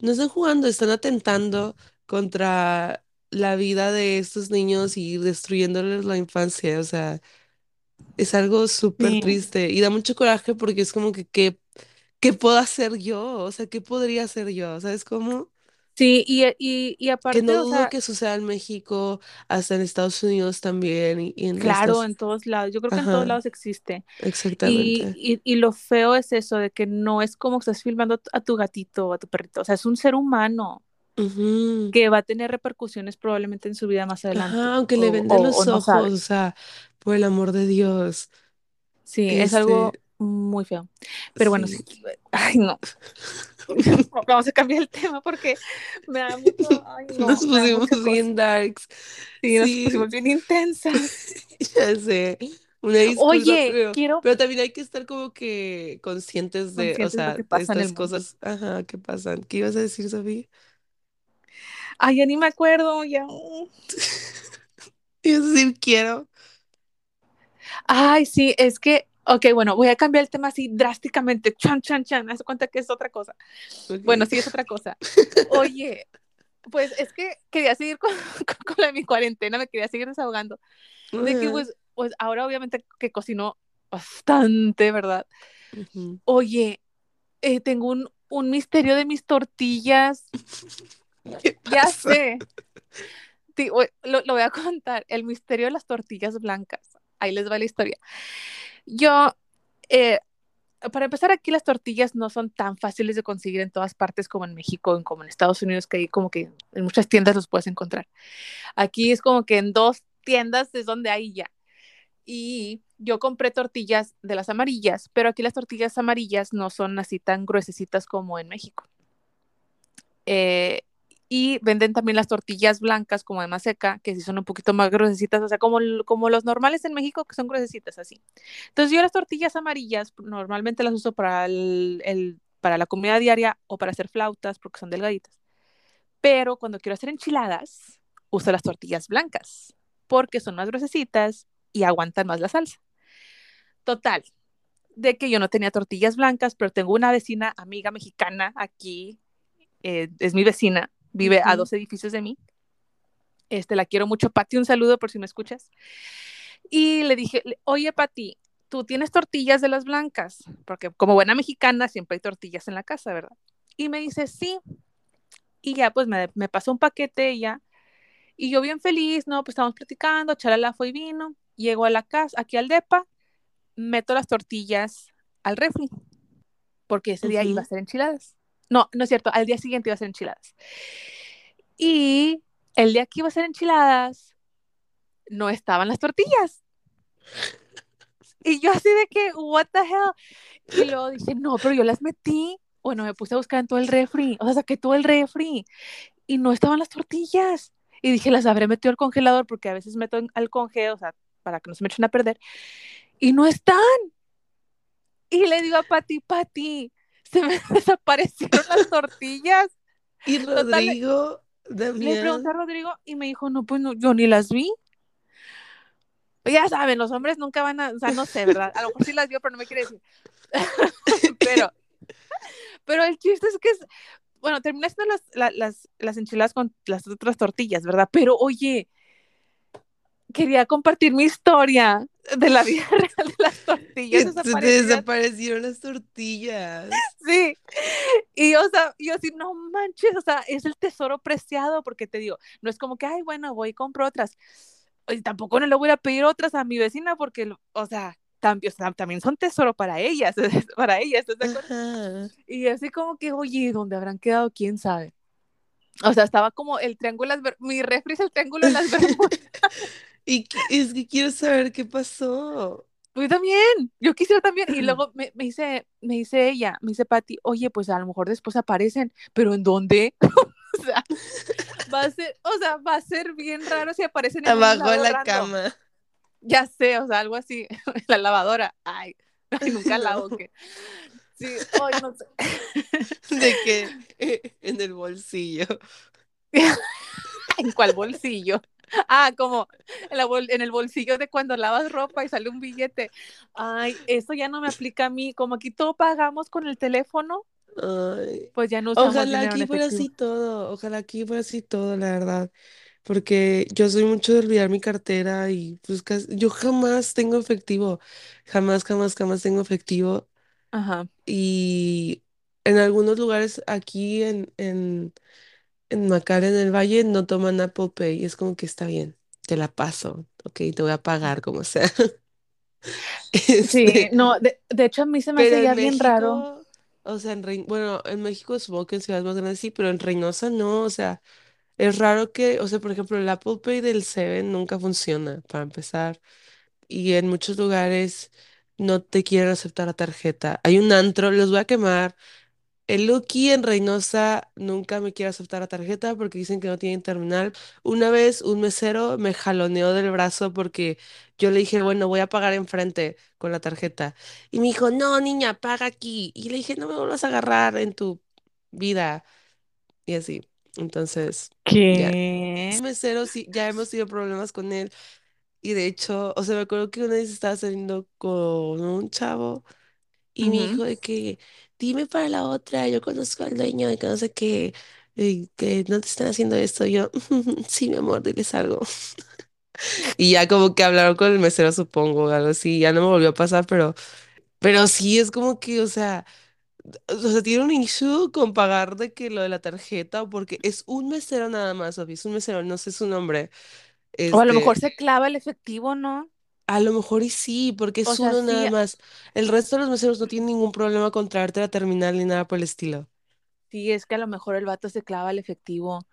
no están jugando, están atentando contra la vida de estos niños y destruyéndoles la infancia, o sea, es algo súper sí, triste y da mucho coraje porque es como que, ¿qué, qué puedo hacer yo? O sea, ¿qué podría hacer yo? ¿Sabes cómo? Sí, y, y, y que no aparte, o dudo sea, que suceda en México, hasta en Estados Unidos también, y, y en claro, estas, en todos lados, yo creo que en todos ajá, lados existe. Y, exactamente. y, y lo feo es eso, de que no es como que estás filmando a tu gatito o a tu perrito, o sea, es un ser humano Ujú. que va a tener repercusiones probablemente en su vida más Ajá, adelante, aunque le o, venden o, o los no ojos, o sea, por el amor de Dios, Sí, es algo este, muy feo. Pero bueno, sí, sí, ay, no, vamos a cambiar el tema porque me da mucho, ay, nos no, pusimos bien darks, Sí, nos pusimos bien intensas. ya sé, una disculpa, Oye, pero, quiero pero también hay que estar como que conscientes de, o conscientes lo sea, de estas cosas, ajá, que pasan. ¿Qué ibas a decir, Sofía? Ay, ya ni me acuerdo, ya. Ibas a decir quiero. Ay, sí, es que, ok, bueno, voy a cambiar el tema así drásticamente. Chan, chan, chan. Me das cuenta que es otra cosa. Bueno, Ok. sí, es otra cosa. Oye, pues es que quería seguir con, con, con la de mi cuarentena, me quería seguir desahogando. De que, pues, pues ahora obviamente que cocino bastante, ¿verdad? Ujú. Oye, eh, tengo un, un misterio de mis tortillas. ¿Qué Ya sé. Sí, lo, lo voy a contar. El misterio de las tortillas blancas. Ahí les va la historia. Yo, eh, para empezar, aquí las tortillas no son tan fáciles de conseguir en todas partes como en México, como en Estados Unidos, que hay como que en muchas tiendas los puedes encontrar. Aquí es como que en dos tiendas es donde hay ya. Y yo compré tortillas de las amarillas, pero aquí las tortillas amarillas no son así tan gruesecitas como en México. Eh, y venden también las tortillas blancas como de maseca, que sí son un poquito más gruesecitas, o sea, como, como los normales en México, que son gruesecitas así. Entonces yo las tortillas amarillas normalmente las uso para, el, para la comida diaria o para hacer flautas porque son delgaditas. Pero cuando quiero hacer enchiladas, uso las tortillas blancas porque son más gruesecitas y aguantan más la salsa. Total, de que yo no tenía tortillas blancas, pero tengo una vecina, amiga mexicana aquí, eh, es mi vecina, vive a dos edificios de mí. Este, la quiero mucho, Pati, un saludo por si me escuchas. Y le dije, oye, Pati, tú tienes tortillas de las blancas, porque como buena mexicana siempre hay tortillas en la casa, ¿verdad? Y me dice, sí. Y ya, pues me, me pasó un paquete ella. Y yo bien feliz, ¿no? Pues estamos platicando, chalala fue y vino. Llego a la casa, aquí al DEPA, meto las tortillas al refri, porque ese día iba a ser enchiladas. No, no es cierto, al día siguiente iba a ser enchiladas. Y el día que iba a ser enchiladas, no estaban las tortillas. Y yo así de que, what the hell. Y luego dije, no, pero yo las metí. Bueno, me puse a buscar en todo el refri. O sea, saqué todo el refri. Y no estaban las tortillas. Y dije, las habré metido al congelador porque a veces meto al congelador, o sea, para que no se me echen a perder. Y no están. Y le digo a Pati, Pati, se me desaparecieron las tortillas. Y Rodrigo, Total, le pregunté a Rodrigo y me dijo, no, pues no, yo ni las vi. Ya saben, los hombres nunca van a, o sea, no sé, ¿verdad? A lo mejor sí las vio, pero no me quiere decir. pero, pero el chiste es que es, bueno, terminé haciendo las, las, las enchiladas con las otras tortillas, ¿verdad? Pero oye, quería compartir mi historia de la vida real de las tortillas. Te desaparecieron las tortillas. Sí. Y o sea, yo así, no manches, o sea, es el tesoro preciado, porque te digo, no es como que, ay, bueno, voy y compro otras. Y tampoco no le voy a pedir otras a mi vecina porque, o sea, también, o sea, también son tesoro para ellas, para ellas. Y así como que, oye, ¿dónde habrán quedado? ¿Quién sabe? O sea, estaba como el triángulo, mi refri es el triángulo de las Bermudas. Y es que quiero saber qué pasó. Yo también, yo quisiera también. Y luego me, me dice, me dice ella, me dice Patti, oye, pues a lo mejor después aparecen, pero ¿en dónde? o sea, va a ser, o sea, va a ser bien raro si aparecen en abajo de la cama. Ya sé, o sea, algo así, la lavadora. Ay, ay nunca lavo que. Sí, hoy no sé. De que eh, en el bolsillo. ¿En cuál bolsillo? Ah, como en, la bol en, el bolsillo de cuando lavas ropa y sale un billete. Ay, eso ya no me aplica a mí. Como aquí todo pagamos con el teléfono, Ay. pues ya no usamos Ojalá aquí fuera así todo. Ojalá aquí fuera así todo, la verdad. Porque yo soy mucho de olvidar mi cartera y pues yo jamás tengo efectivo. Jamás, jamás, jamás tengo efectivo. Ajá. Y en algunos lugares aquí en, en, en Macar, en el Valle, no toman Apple Pay. Y es como que está bien, te la paso, ok, te voy a pagar como sea. Sí, Este, no, de, de hecho a mí se me hace ya en bien raro. O sea, en bueno, en México supongo que en ciudades más grandes sí, pero en Reynosa no, o sea, es raro que, o sea, por ejemplo, el Apple Pay del Seven nunca funciona, para empezar. Y en muchos lugares no te quieren aceptar la tarjeta. Hay un antro, los voy a quemar. El Lucky en Reynosa nunca me quiere aceptar la tarjeta porque dicen que no tienen terminal. Una vez un mesero me jaloneó del brazo porque yo le dije, bueno, voy a pagar enfrente con la tarjeta. Y me dijo, no, niña, paga aquí. Y le dije, no me vuelvas a agarrar en tu vida. Y así. Entonces, ya. ¿Qué? Ese mesero sí, ya hemos tenido problemas con él. Y de hecho, o sea, me acuerdo que una vez estaba saliendo con un chavo y me dijo de que dime para la otra, yo conozco al dueño de que no sé qué, y que no te están haciendo esto. Y yo, sí, mi amor, diles algo. Y ya como que hablaron con el mesero, supongo, o algo así, ya no me volvió a pasar, pero, pero sí es como que, o sea, o sea, tiene un issue con pagar de que lo de la tarjeta, porque es un mesero nada más, obvio, es un mesero, no sé su nombre. O a lo mejor Este, se clava el efectivo, ¿no? A lo mejor y sí, porque O es sea, uno sí, nada más. El resto de los meseros no tienen ningún problema con traerte la terminal ni nada por el estilo. sí, es que a lo mejor el vato se clava el efectivo.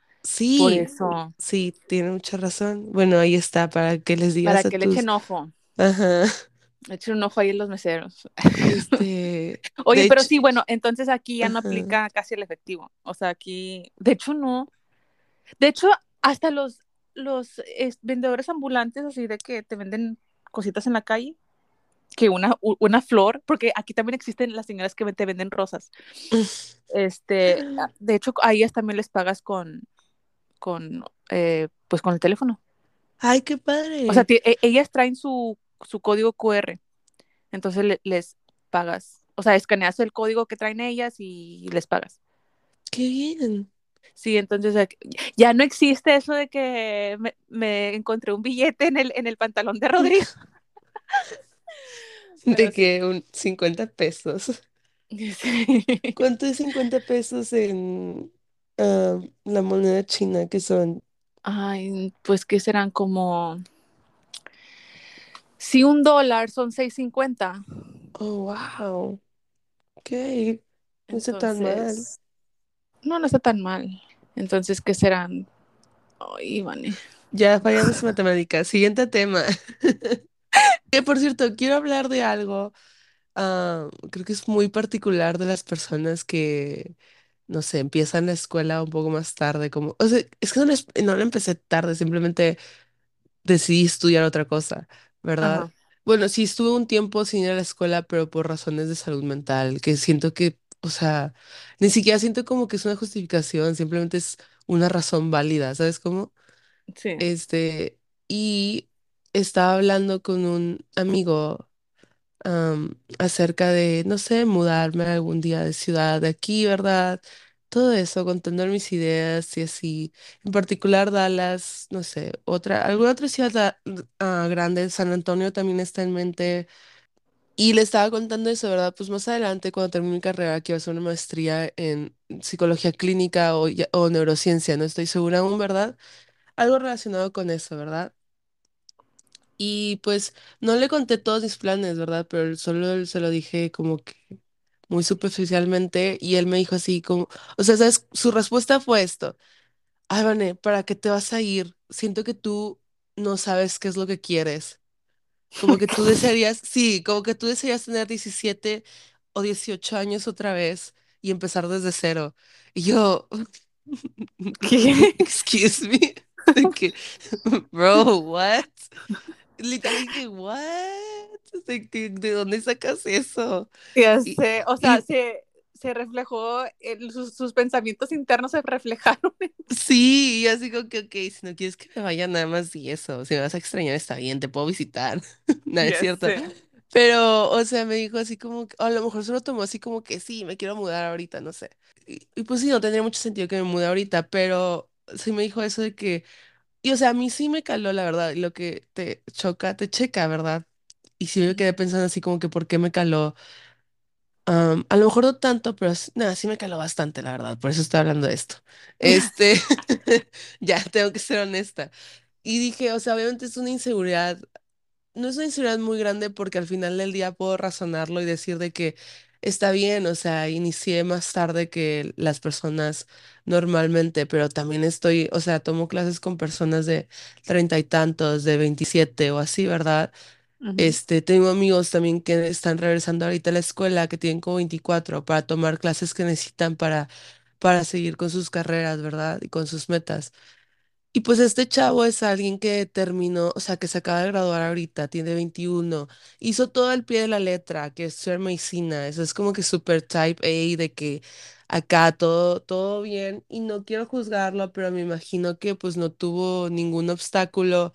Por Sí, eso, sí, tiene mucha razón. Bueno, ahí está, para que les para digas a que le echen ojo. Ajá. Echen un ojo ahí en los meseros. Este, Oye, pero hecho, sí, bueno, entonces aquí ya no ajá. aplica casi el efectivo. O sea, aquí, de hecho, no. De hecho, hasta los, los es, vendedores ambulantes, así de que te venden cositas en la calle, que una, una flor, porque aquí también existen las señoras que te venden rosas. Este, de hecho, a ellas también les pagas con, con, eh, pues con el teléfono. Ay, qué O sea, padre. e- ellas traen su, su código QR, entonces le- les pagas. O sea, escaneas el código que traen ellas y les pagas. Qué bien. Sí, entonces ya no existe eso de que me, me encontré un billete en el, en el pantalón de Rodrigo, De que un 50 pesos. Sí. ¿Cuánto es 50 pesos en ah, la moneda china que son? Ay, pues que serán como, si un dólar son seis cincuenta Oh, wow. Ok. No está tan mal. No, no está tan mal. Entonces, ¿qué serán? Ay, vale. Ya fallamos en matemáticas. Siguiente tema. Que por cierto, quiero hablar de algo. ah, creo que es muy particular de las personas que, no sé, empiezan la escuela un poco más tarde. Como, o sea, es que no, no la empecé tarde, simplemente decidí estudiar otra cosa, ¿verdad? Ajá, Bueno, sí estuve un tiempo sin ir a la escuela, pero por razones de salud mental, que siento que, o sea, ni siquiera siento como que es una justificación, simplemente es una razón válida, ¿sabes cómo? sí. Este, y estaba hablando con un amigo am, acerca de, no sé, mudarme algún día de ciudad de aquí, ¿verdad? Todo eso, contando mis ideas y así. En particular Dallas, no sé, otra, alguna otra ciudad da- ah, grande, San Antonio también está en mente. Y le estaba contando eso, ¿verdad? Pues más adelante, cuando termine mi carrera, quiero hacer una maestría en psicología clínica o, o neurociencia, no estoy segura aún, ¿verdad? Algo relacionado con eso, ¿verdad? Y pues no le conté todos mis planes, ¿verdad? Pero solo se lo dije como que muy superficialmente y él me dijo así como, o sea, ¿sabes? Su respuesta fue esto, ay, Vane, ¿para qué te vas a ir? Siento que tú no sabes qué es lo que quieres. Como que tú desearías, sí, como que tú desearías tener 17 o 18 años otra vez y empezar desde cero. Y yo, ¿Qué? excuse me, de que, bro, what? Literal dije, what? ¿De, qué- de dónde sacas eso? Ya Y, sé, o sea, y se, se reflejó, el- sus, sus pensamientos internos se reflejaron. sí, y así como que, ok, si no quieres que me vaya nada más y eso, si me vas a extrañar está bien, te puedo visitar. No, es cierto. Pero, o sea, me dijo así como, que- a lo mejor solo tomó así como que sí, me quiero mudar ahorita, no sé. Y, y pues sí, no tendría mucho sentido que me mude ahorita, pero sí me dijo eso de que, y o sea, a mí sí me caló, la verdad, lo que te choca, te checa, ¿verdad? Y sí me quedé pensando así como que por qué me caló. Am, a lo mejor no tanto, pero nada, sí me caló bastante, la verdad. Por eso estoy hablando de esto. Este, ya tengo que ser honesta. Y dije, o sea, obviamente es una inseguridad. No es una inseguridad muy grande porque al final del día puedo razonarlo y decir de que está bien, o sea, inicié más tarde que las personas normalmente, pero también estoy, o sea, tomo clases con personas de treinta y tantos, de 27 o así, ¿verdad? Ujú, Este, tengo amigos también que están regresando ahorita a la escuela, que tienen como 24 para tomar clases que necesitan para, para seguir con sus carreras, ¿verdad? Y con sus metas. Y pues este chavo es alguien que terminó, o sea, que se acaba de graduar ahorita, tiene 21, hizo todo al pie de la letra, que es estudiar medicina, eso es como que super type A, de que acá todo, todo bien, y no quiero juzgarlo, pero me imagino que pues no tuvo ningún obstáculo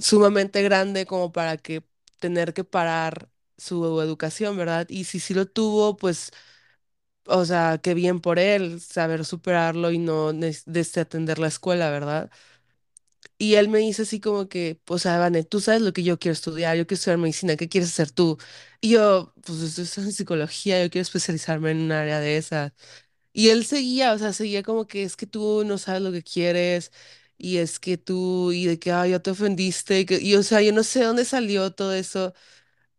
sumamente grande como para que tener que parar su educación, ¿verdad? Y si sí lo tuvo, pues, o sea, qué bien por él, saber superarlo y no desatender la escuela, ¿verdad? Y él me dice así como que, o sea, Vane, tú sabes lo que yo quiero estudiar, yo quiero estudiar medicina, ¿qué quieres hacer tú? Y yo, pues esto es en psicología, yo quiero especializarme en un área de esa. Y él seguía, o sea, seguía como que es que tú no sabes lo que quieres y es que tú, y de que, ay, ya te ofendiste, y, que, y o sea, yo no sé de dónde salió todo eso.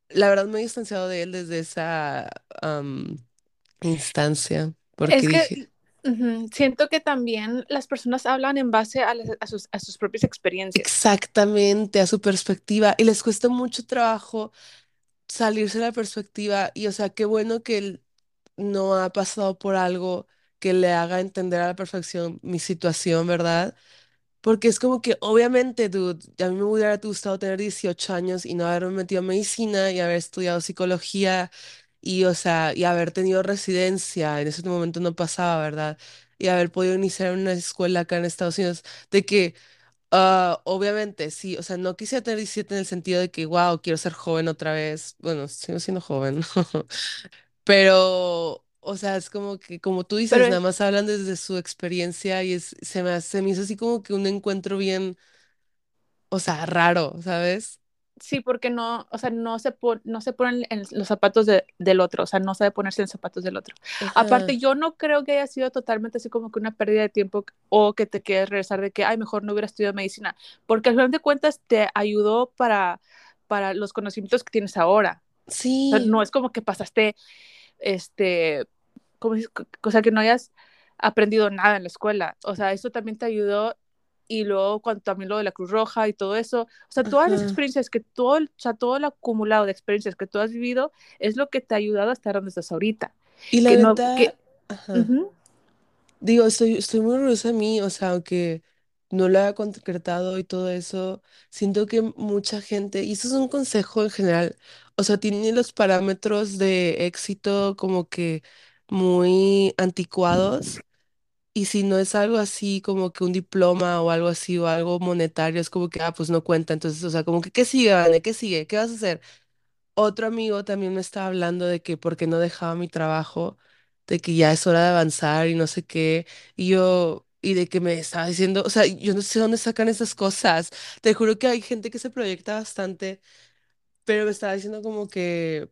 La verdad me he distanciado de él desde esa am, instancia, porque Es que dije, ujú, siento que también las personas hablan en base a, las- a sus, a sus propias experiencias. exactamente a su perspectiva y les cuesta mucho trabajo salirse de la perspectiva y, o sea, qué bueno que él no ha pasado por algo que le haga entender a la perfección mi situación, ¿verdad? Porque es como que, obviamente, dude, a mí me hubiera gustado tener 18 años y no haberme metido en medicina y haber estudiado psicología y, o sea, y haber tenido residencia. En ese momento no pasaba, ¿verdad? Y haber podido iniciar una escuela acá en Estados Unidos. De que, ah, obviamente, sí, o sea, no quisiera tener 17 en el sentido de que, wow, quiero ser joven otra vez. Bueno, sigo siendo joven, pero o sea, es como que, como tú dices, Pero nada es- más hablan desde su experiencia y es, se me, se me hizo así como que un encuentro bien, o sea, raro, ¿sabes? sí, porque no, o sea, no se, pon- no se ponen en los zapatos de- del otro, o sea, no sabe ponerse en los zapatos del otro. Aparte, yo no creo que haya sido totalmente así como que una pérdida de tiempo o que te quieres regresar de que, ay, mejor no hubiera estudiado medicina, porque al final de cuentas te ayudó para, para los conocimientos que tienes ahora. O sea, Sí, no es como que pasaste, este, como, o sea, que no hayas aprendido nada en la escuela. O sea, eso también te ayudó. Y luego cuando también lo de la Cruz Roja y todo eso, o sea, todas las experiencias que todo, o sea, todo el acumulado de experiencias que tú has vivido es lo que te ha ayudado a estar donde estás ahorita. Y la Que no, neta, que, ajá. Digo, estoy, estoy muy orgullosa de mí, o sea, aunque no lo haya concretado y todo eso, siento que mucha gente, y eso es un consejo en general, o sea, tiene los parámetros de éxito como que muy anticuados, y si no es algo así como que un diploma o algo así o algo monetario, es como que, ah, pues no cuenta, entonces, o sea, como que, ¿qué sigue, Vane? ¿Qué sigue? ¿Qué vas a hacer? Otro amigo también me estaba hablando de que porque no dejaba mi trabajo, de que ya es hora de avanzar y no sé qué, y yo, y de que me estaba diciendo, o sea, yo no sé dónde sacan esas cosas. Te juro que hay gente que se proyecta bastante, pero me estaba diciendo como que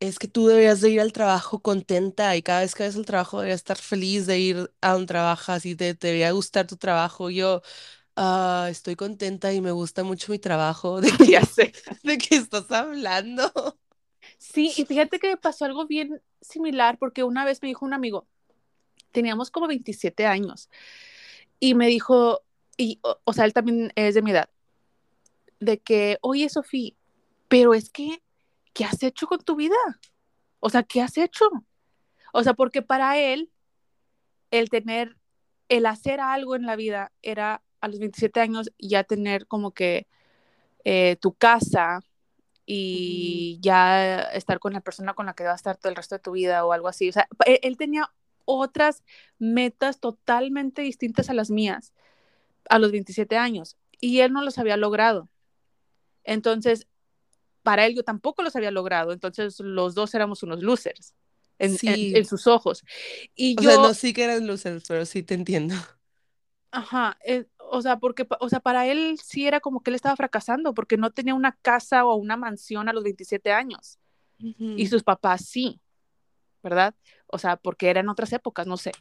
es que tú deberías de ir al trabajo contenta y cada vez que vayas al trabajo deberías estar feliz de ir a donde trabajas y te, te debería gustar tu trabajo. Yo, ah, estoy contenta y me gusta mucho mi trabajo. ¿De qué, de qué estás hablando? Sí, y fíjate que me pasó algo bien similar porque una vez me dijo un amigo, teníamos como 27 años, y me dijo, y, o, o sea, él también es de mi edad, de que, oye, Sofía, pero es que, ¿qué has hecho con tu vida? O sea, ¿qué has hecho? O sea, porque para él, el tener, el hacer algo en la vida era a los 27 años ya tener como que eh, tu casa y ya estar con la persona con la que va a estar todo el resto de tu vida o algo así. O sea, él, él tenía otras metas totalmente distintas a las mías a los 27 años y él no los había logrado. Entonces, para él yo tampoco los había logrado. Entonces, los dos éramos unos losers en, en, en Sí, sus ojos. Y o sea, no yo, sí que eran losers, pero sí te entiendo. ajá, eh, o sea, porque, o sea, para él sí era como que él estaba fracasando porque no tenía una casa o una mansión a los 27 años y Ujú. sus papás sí, ¿verdad? O sea, porque eran otras épocas, no sé.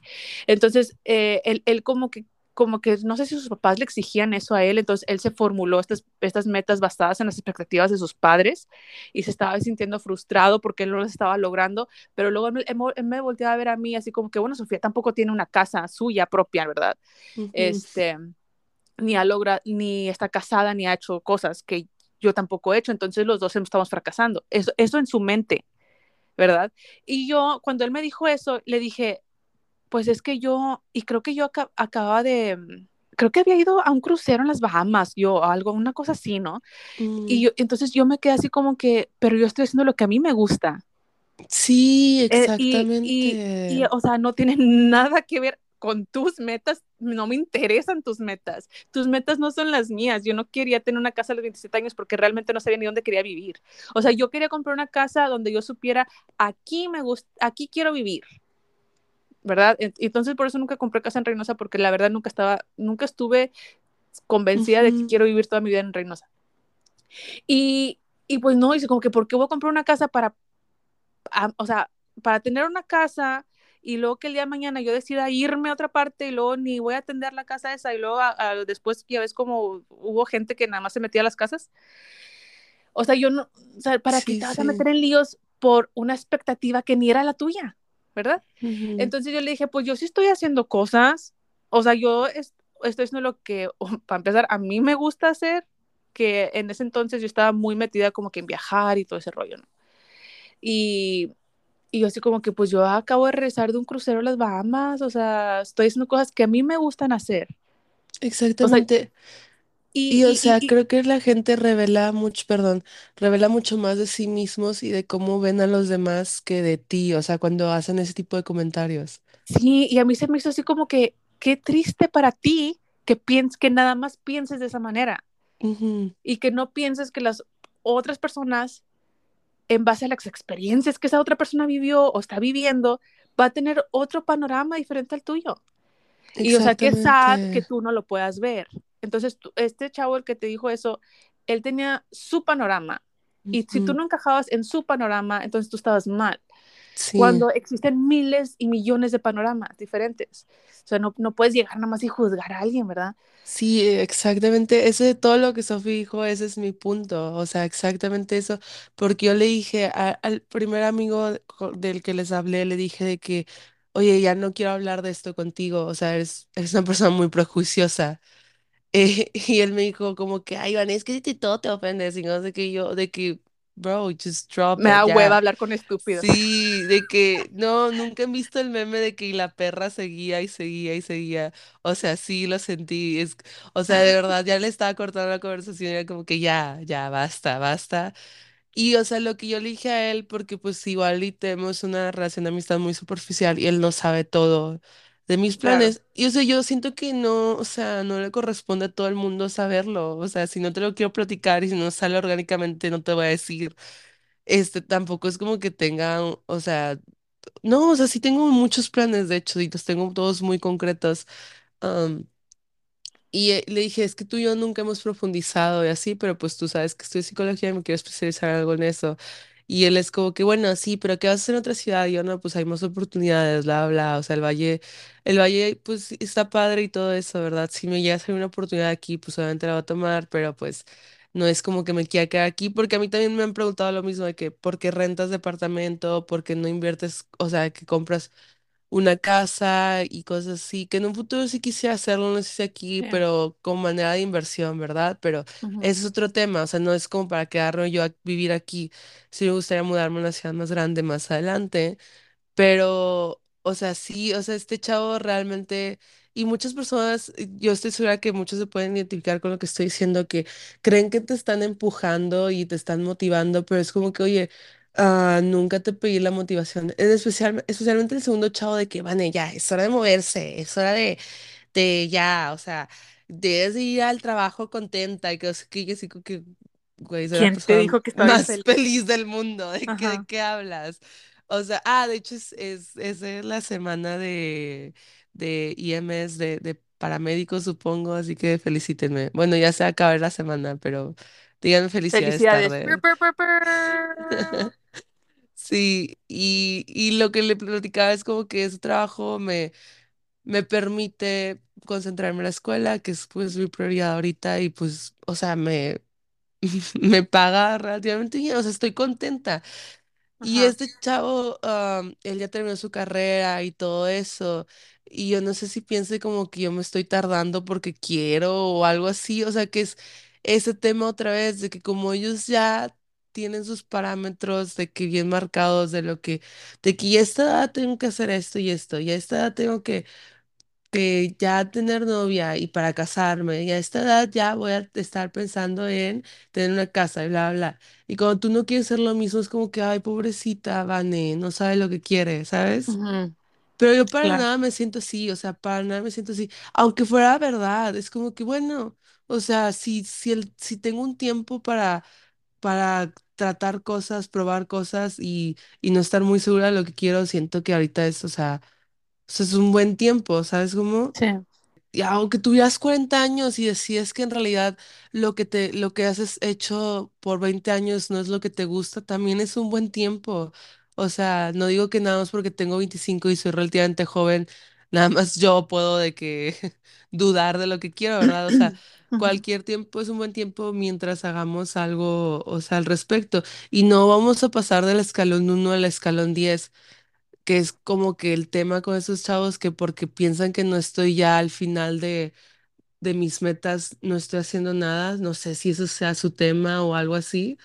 Entonces, eh, él, él como que como que no sé si sus papás le exigían eso a él, entonces él se formuló estas, estas metas basadas en las expectativas de sus padres y se estaba sintiendo frustrado porque él no las estaba logrando, pero luego él, él, él me volteaba a ver a mí así como que, bueno, Sofía tampoco tiene una casa suya propia, ¿verdad? Ujú. Este, ni ha logrado, ni está casada, ni ha hecho cosas que yo tampoco he hecho, entonces los dos estamos fracasando. Eso, eso en su mente, ¿verdad? Y yo, cuando él me dijo eso, le dije, pues es que yo, y creo que yo acá, acababa de, creo que había ido a un crucero en las Bahamas, yo, algo, una cosa así, ¿no? Y Mm, yo, entonces yo me quedé así como que, pero yo estoy haciendo lo que a mí me gusta. Sí, Eh, y, y, y, exactamente. o sea, no tiene nada que ver con tus metas, no me interesan tus metas. Tus metas no son las mías. Yo no quería tener una casa a los 27 años porque realmente no sabía ni dónde quería vivir. O sea, yo quería comprar una casa donde yo supiera, aquí me gusta, aquí quiero vivir. ¿Verdad? Entonces por eso nunca compré casa en Reynosa porque la verdad nunca estaba, nunca estuve convencida de que quiero vivir toda mi vida en Reynosa. Y, y pues no, dice como que ¿por qué voy a comprar una casa para, a, o sea, para tener una casa y luego que el día de mañana yo decida irme a otra parte y luego ni voy a atender la casa esa y luego a, a, después ya ves como hubo gente que nada más se metía a las casas. O sea, yo no, o sea, ¿para qué Sí, te vas a meter en líos por una expectativa que ni era la tuya? ¿Verdad? Ujú. Entonces yo le dije, pues yo sí estoy haciendo cosas, o sea, yo es, estoy haciendo lo que, para empezar, a mí me gusta hacer, que en ese entonces yo estaba muy metida como que en viajar y todo ese rollo, ¿no? Y, y yo así como que, pues yo acabo de regresar de un crucero a las Bahamas, o sea, estoy haciendo cosas que a mí me gustan hacer. O sea, Exactamente. Y, Y o y, sea, y creo que la gente revela mucho, perdón, revela mucho más de sí mismos y de cómo ven a los demás que de ti, o sea, cuando hacen ese tipo de comentarios. sí, y a mí se me hizo así como que, qué triste para ti que, pienses, que nada más pienses de esa manera Ujú. y que no pienses que las otras personas en base a las experiencias que esa otra persona vivió o está viviendo, va a tener otro panorama diferente al tuyo. Y o sea, qué sad que Exactamente. tú no lo puedas ver. Entonces, tú- este chavo, el que te dijo eso, él tenía su panorama. Y si tú no encajabas en su panorama, entonces tú estabas mal. Sí. Cuando existen miles y millones de panoramas diferentes. O sea, no, no puedes llegar nada más y juzgar a alguien, ¿verdad? Sí, exactamente. Ese de todo lo que Sofi dijo, ese es mi punto. O sea, exactamente eso. Porque yo le dije a- al primer amigo del que les hablé, le dije de que, oye, ya no quiero hablar de esto contigo. O sea, eres, eres una persona muy prejuiciosa. Eh, y él me dijo como que, ay, Iván, es que de todo te ofendes. Y no sé qué yo, de que, bro, just drop Me it, da hueva ya. hablar con estúpidos. Sí, de que no, nunca han visto el meme de que la perra seguía y seguía y seguía. O sea, sí lo sentí. Es, o sea, de verdad, ya le estaba cortando la conversación, era como que ya, ya, basta, basta. Y, o sea, lo que yo le dije a él, porque pues igual y tenemos una relación de amistad muy superficial y él no sabe todo de mis Claro. planes. Y, o sea, yo siento que no, o sea, no le corresponde a todo el mundo saberlo. O sea, si no te lo quiero platicar y si no sale orgánicamente, no te voy a decir. Este, tampoco es como que tenga, o sea, no, o sea, sí tengo muchos planes, de hecho, y los tengo todos muy concretos. Y eh, le dije, es que tú y yo nunca hemos profundizado y así, pero pues tú sabes que estoy en psicología y me quiero especializar en algo en eso. Y él es como que, bueno, sí, pero ¿qué vas a hacer en otra ciudad? Y yo, no, pues hay más oportunidades, bla, bla. O sea, el valle, el valle, pues está padre y todo eso, ¿verdad? Si me llega a salir una oportunidad aquí, pues obviamente la voy a tomar, pero pues no es como que me quiera quedar aquí, porque a mí también me han preguntado lo mismo de que, ¿por qué rentas departamento? ¿Por qué no inviertes? O sea, que compras una casa y cosas así, que en un futuro sí quisiera hacerlo, no sé si aquí, Sí. pero como manera de inversión, ¿verdad? Pero Ujú. ese es otro tema, o sea, no es como para quedarme yo a vivir aquí, sí me gustaría mudarme a una ciudad más grande más adelante, pero, o sea, sí, o sea, este chavo realmente, y muchas personas, eh, yo estoy segura que muchos se pueden identificar con lo que estoy diciendo, que creen que te están empujando y te están motivando, pero es como que, oye, ah, nunca te pedí la motivación, en especial, especialmente el segundo chavo de que, vale, ya, es hora de moverse, es hora de, de ya, o sea, debes de ir al trabajo contenta y que, que yo sí que, güey, soy la ¿Quién te persona dijo que estaba más feliz del mundo, ¿de qué, de Ajá. qué hablas? O sea, ah, de hecho es, es, es de la semana de, de IMS de, de paramédicos, supongo, así que felicítenme. Bueno, ya se acaba la semana, pero díganme felicidades Felicidades. Pur, tarde. pur, pur, pur. Sí, y, y lo que le platicaba es como que ese trabajo me, me permite concentrarme en la escuela, que es pues mi prioridad ahorita, y pues, o sea, me, me paga relativamente bien, o sea, estoy contenta. Y Ajá. este chavo, am, él ya terminó su carrera y todo eso. Y yo no sé si piense como que yo me estoy tardando porque quiero o algo así. O sea, que es ese tema otra vez de que como ellos ya tienen sus parámetros de que bien marcados de lo que, de que ya a esta edad tengo que hacer esto y esto, y a esta edad tengo que que ya tener novia y para casarme, y a esta edad ya voy a estar pensando en tener una casa y bla, bla. Y cuando tú no quieres hacer lo mismo, es como que, ay, pobrecita, Vane, no sabe lo que quiere, ¿sabes? Pero yo para Claro. nada me siento así, o sea, para nada me siento así, aunque fuera verdad, es como que, bueno, o sea, si, si, el, si tengo un tiempo para, para tratar cosas, probar cosas y, y no estar muy segura de lo que quiero, siento que ahorita es, o sea, o sea, es un buen tiempo, ¿sabes cómo? Sí. Y aunque tuvieras 40 años y decides que en realidad lo que te, lo que has hecho por 20 años no es lo que te gusta, también es un buen tiempo. O sea, no digo que nada más porque tengo 25 y soy relativamente joven, nada más yo puedo de que dudar de lo que quiero, ¿verdad? O sea, Cualquier tiempo es un buen tiempo mientras hagamos algo, o sea, al respecto. Y no vamos a pasar del escalón uno al escalón 10 que es como que el tema con esos chavos que porque piensan que no estoy ya al final de, de mis metas, no estoy haciendo nada, no sé si eso sea su tema o algo así.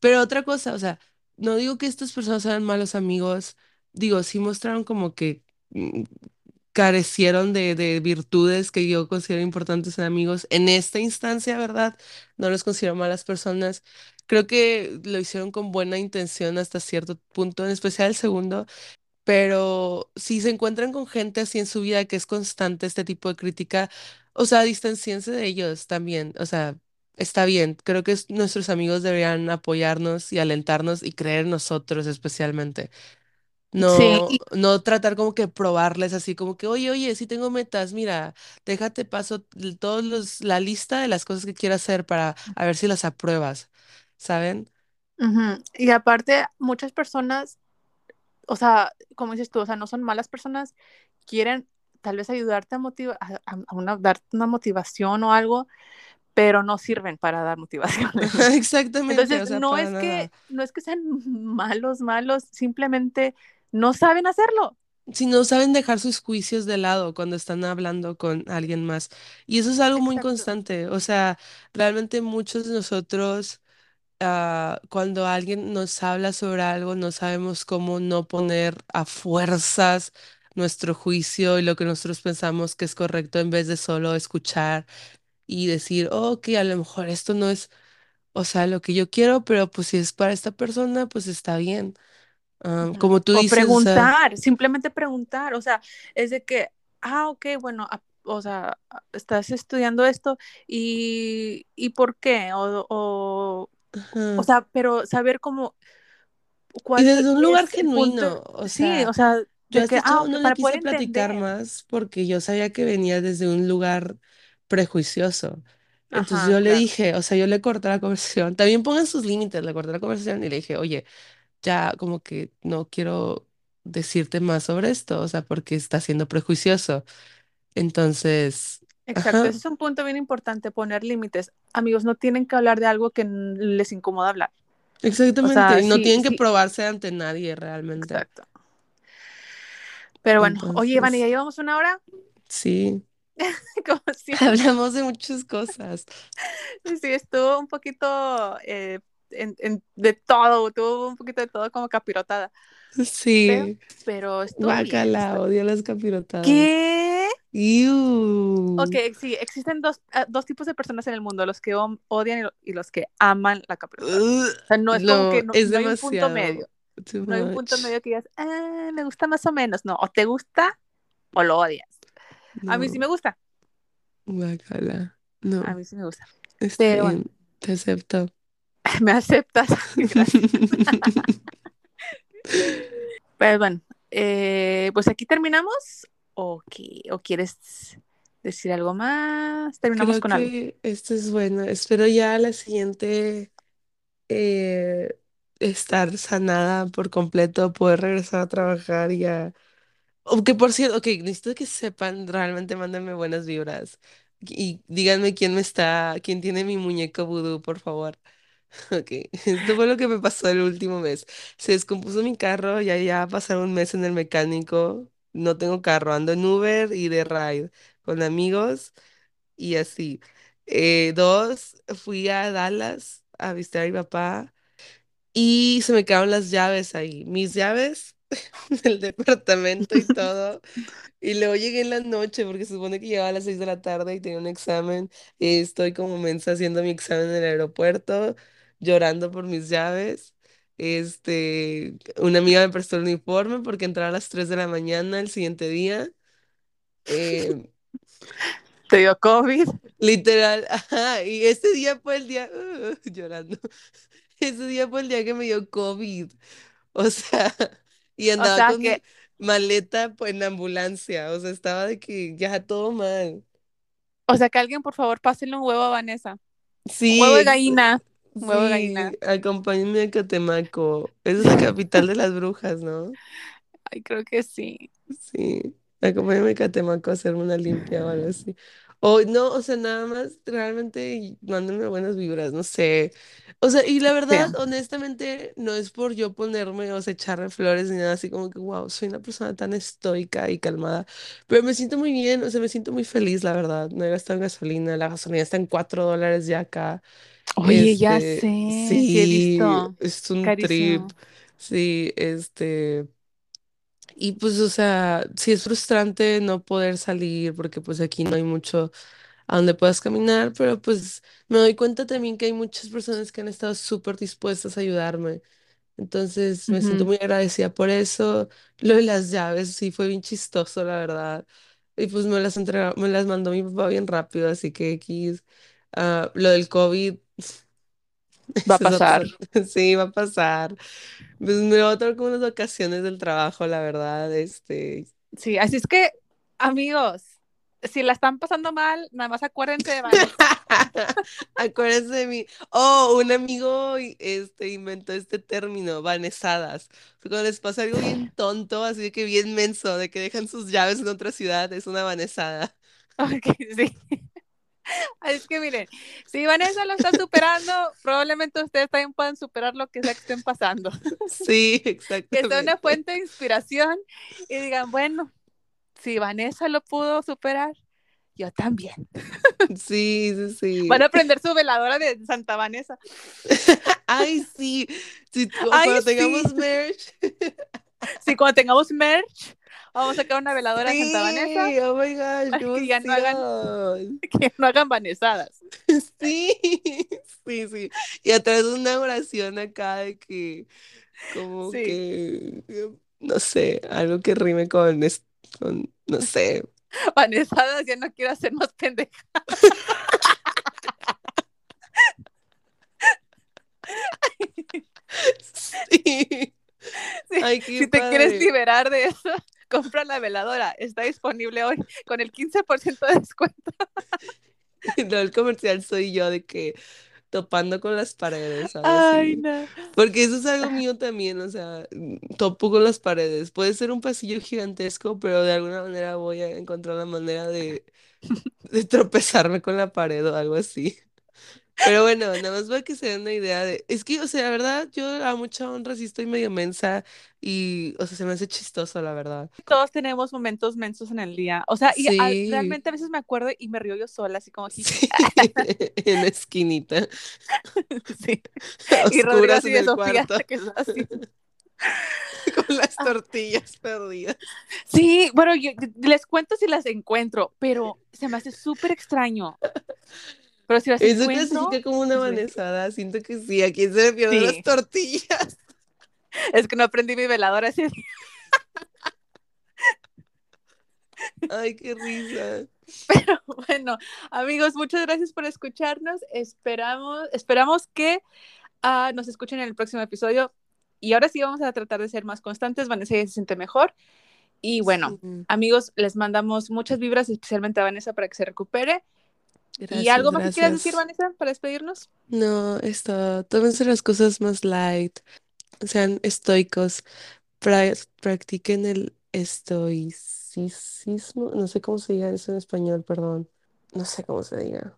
Pero otra cosa, o sea, no digo que estas personas sean malos amigos, digo, sí mostraron como que mm, carecieron de, de virtudes que yo considero importantes en amigos. En esta instancia, ¿verdad? No los considero malas personas. Creo que lo hicieron con buena intención hasta cierto punto, en especial el segundo. Pero si se encuentran con gente así en su vida que es constante este tipo de crítica, o sea, distanciense de ellos también. O sea, está bien. Creo que es- nuestros amigos deberían apoyarnos y alentarnos y creer en nosotros especialmente. No, Sí, no tratar como que probarles así como que, oye, oye, sí tengo metas, mira, déjate paso todos los, la lista de las cosas que quiero hacer para a ver si las apruebas, ¿saben? Y aparte, muchas personas, o sea, como dices tú, o sea, no son malas personas, quieren tal vez ayudarte a motivar, a, una, darte una motivación o algo, pero no sirven para dar motivaciones. Exactamente, Entonces, o sea, no es nada. que, no es que sean malos, malos, simplemente no saben hacerlo. Si no saben dejar sus juicios de lado cuando están hablando con alguien más. Y eso es algo muy constante. O sea, realmente muchos de nosotros, ah, cuando alguien nos habla sobre algo, no sabemos cómo no poner a fuerzas nuestro juicio y lo que nosotros pensamos que es correcto en vez de solo escuchar y decir, oh, ok, a lo mejor esto no es, o sea, lo que yo quiero, pero pues si es para esta persona, pues está bien. Ujú. como tú O dices, o sea, preguntar, simplemente preguntar, o sea, es de que, ah, ok, bueno, a- o sea, estás estudiando esto y, y por qué, o, o, o sea, pero saber cómo, Y cuál desde un lugar punto, genuino, o sí, sea, o sea, yo que, ah, no le para quise platicar entender, más porque yo sabía que venía desde un lugar prejuicioso. Entonces ajá, yo le claro, dije, o sea, yo le corté la conversación. También pongan sus límites, le corté la conversación y le dije, oye, ya como que no quiero decirte más sobre esto, o sea, porque está siendo prejuicioso. Entonces, exacto, ajá, ese es un punto bien importante, poner límites, amigos, no tienen que hablar de algo que les incomoda hablar, o exactamente. sea, no sí, tienen que sí, probarse ante nadie realmente. exacto. Pero bueno, oye, Iván, ¿ya llevamos una hora? sí, Como hablamos de muchas cosas. Sí, estuvo un poquito eh, en, en- de todo, tuvo un poquito de todo como capirotada, pero, Sí. pero estuvo bien. Guácala, estu- odio las capirotadas. ¿Qué? Ok, sí, existen dos, ah, dos tipos de personas en el mundo, los que odian y, lo- y los que aman la capirotada. O sea, no es como No, que no, es no hay un punto medio, no hay un punto medio que digas, ah, me gusta más o menos, no, o te gusta o lo odias. A mí sí me gusta, guácala. a No, mí sí me gusta, está pero bien, te acepto. me aceptas. Pues bueno, eh, pues aquí terminamos. ¿O, qué? ¿O quieres decir algo más? Terminamos Creo con algo. que esto es bueno. Espero ya la siguiente eh, estar sanada por completo, poder regresar a trabajar y a Aunque por cierto, ok, necesito que sepan, realmente mándenme buenas vibras. Y díganme quién me está, quién tiene mi muñeco vudú, por favor. Ok, esto fue lo que me pasó el último mes. Se descompuso mi carro, ya ya pasaron un mes en el mecánico. No tengo carro, ando en Uber y de ride con amigos y así. Eh, dos, fui a Dallas a visitar a mi papá y se me quedaron las llaves ahí. Mis llaves del departamento y todo. Y luego llegué en la noche porque se supone que llegaba a las 6 de la tarde y tenía un examen. Estoy como mensa haciendo mi examen en el aeropuerto, llorando por mis llaves. Este, una amiga me prestó el uniforme porque entraba a las 3 de la mañana el siguiente día. Eh, ¿Te dio COVID? literal, ajá, y ese día fue el día, uh, llorando. Ese día fue el día que me dio COVID. O sea, y O andaba sea con mi que, maleta pues, en la ambulancia. O sea, estaba de que ya todo mal. o sea que alguien por favor pásele un huevo a Vanessa. Un huevo de ex- gallina. Huevo de gallina. sí, acompáñenme a Catemaco. Esa es la capital de las brujas, ¿no? Ay, creo que sí. Sí, acompáñenme a Catemaco a hacerme una limpia o algo así. O no, o sea, nada más, realmente mándenme buenas vibras, no sé. O sea, y la Sí. verdad, honestamente, no es por yo ponerme, o sea, echarme flores ni nada así como que, wow, soy una persona tan estoica y calmada. Pero me siento muy bien, o sea, me siento muy feliz, la verdad. No he gastado en gasolina, la gasolina está en cuatro dólares ya acá. Oye, ya Este, sé, sí he sí, visto. es un trip. Carísimo. Sí, este. Y pues, o sea, sí es frustrante no poder salir porque pues aquí no hay mucho a donde puedas caminar, pero pues me doy cuenta también que hay muchas personas que han estado súper dispuestas a ayudarme. Entonces me siento Ujú. muy agradecida por eso. Lo de las llaves sí fue bien chistoso, la verdad. Y pues me las entregó, me las mandó mi papá bien rápido, así que X. Ah, lo del COVID, Va a pasar. sí, va a pasar. Pues me voy a tomar como unas vacaciones del trabajo, la verdad, este. Sí, así es que, amigos, si la están pasando mal, nada más acuérdense de. Acuérdense de mí. Oh, un amigo este, inventó este término, vanesadas. Cuando les pasa algo bien tonto, así que bien menso, de que dejan sus llaves en otra ciudad, es una vanesada. Ok, sí. Es que miren, si Vanessa lo está superando, probablemente ustedes también puedan superar lo que sea que estén pasando. Sí, Que exactamente. sea una fuente de inspiración y digan, bueno, si Vanessa lo pudo superar, yo también. Sí, sí, sí. Van a prender su veladora de Santa Vanessa. Ay, sí. Sí, Ay, cuando sí. tengamos merch. Si cuando tengamos merch, vamos a sacar una veladora de Santa Vanessa, Sí, oh my gosh, Que ya no hagan- que no hagan vanesadas. Sí, sí, sí. Y atrás una oración acá de que, como Sí. que, no sé, algo que rime con, no sé. Vanesadas, ya no quiero hacer más pendeja. Sí. Sí, Ay, Si te quieres liberar de eso, compra la veladora. Está disponible hoy con el 15% de descuento. No, el comercial soy yo de que topando con las paredes, ¿sabes? Ay, Sí. no. Porque eso es algo mío también, o sea, topo con las paredes. Puede ser un pasillo gigantesco, pero de alguna manera voy a encontrar la manera de, de tropezarme con la pared o algo así. Pero bueno, nada más para que se den una idea de... Es que, o sea, la verdad, yo a mucha honra sí estoy medio mensa y, o sea, se me hace chistoso, la verdad. Todos tenemos momentos mensos en el día. O sea, y a- Sí. realmente a veces me acuerdo y me río yo sola, así como Sí, jiji. en la esquinita, Sí. Y Rodrigo así en de Sofía, cuarto, que es así. con las tortillas perdidas. Sí, bueno, yo les cuento si las encuentro, pero se me hace súper extraño. Pero si las Eso encuentro, clasifica como una sí. vanesada, siento que sí, ¿a quién se le pierden Sí. las tortillas? es que no aprendí mi veladora ese día. Ay, qué risa. Pero bueno, amigos, muchas gracias por escucharnos. Esperamos, esperamos que ah, nos escuchen en el próximo episodio. Y ahora sí vamos a tratar de ser más constantes. Vanessa ya se siente mejor. Y bueno, Sí. amigos, les mandamos muchas vibras, especialmente a Vanessa, para que se recupere. ¿Y algo más que quieras decir, Vanessa, para despedirnos? No, esto, tómense las cosas más light, sean estoicos, pra- practiquen el estoicismo, no sé cómo se diga eso en español, perdón, no sé cómo se diga,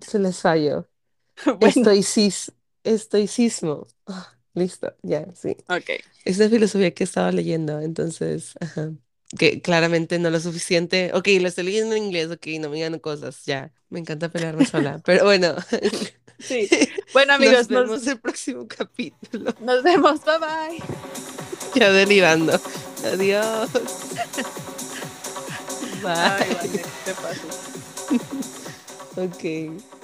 se les fallo, bueno, estoicis, estoicismo, Ah, listo, ya, sí, ok. es la filosofía que estaba leyendo, entonces, ajá, que claramente no lo suficiente, ok, lo estoy leyendo en inglés, ok, no me digan cosas, ya, me encanta pelearme sola, pero bueno. Sí. Bueno, amigos, Nos vemos nos, el próximo capítulo. nos vemos. Bye bye. Ya delirando. Adiós. Ay, Bye. Vanessa, te pasas. Ok.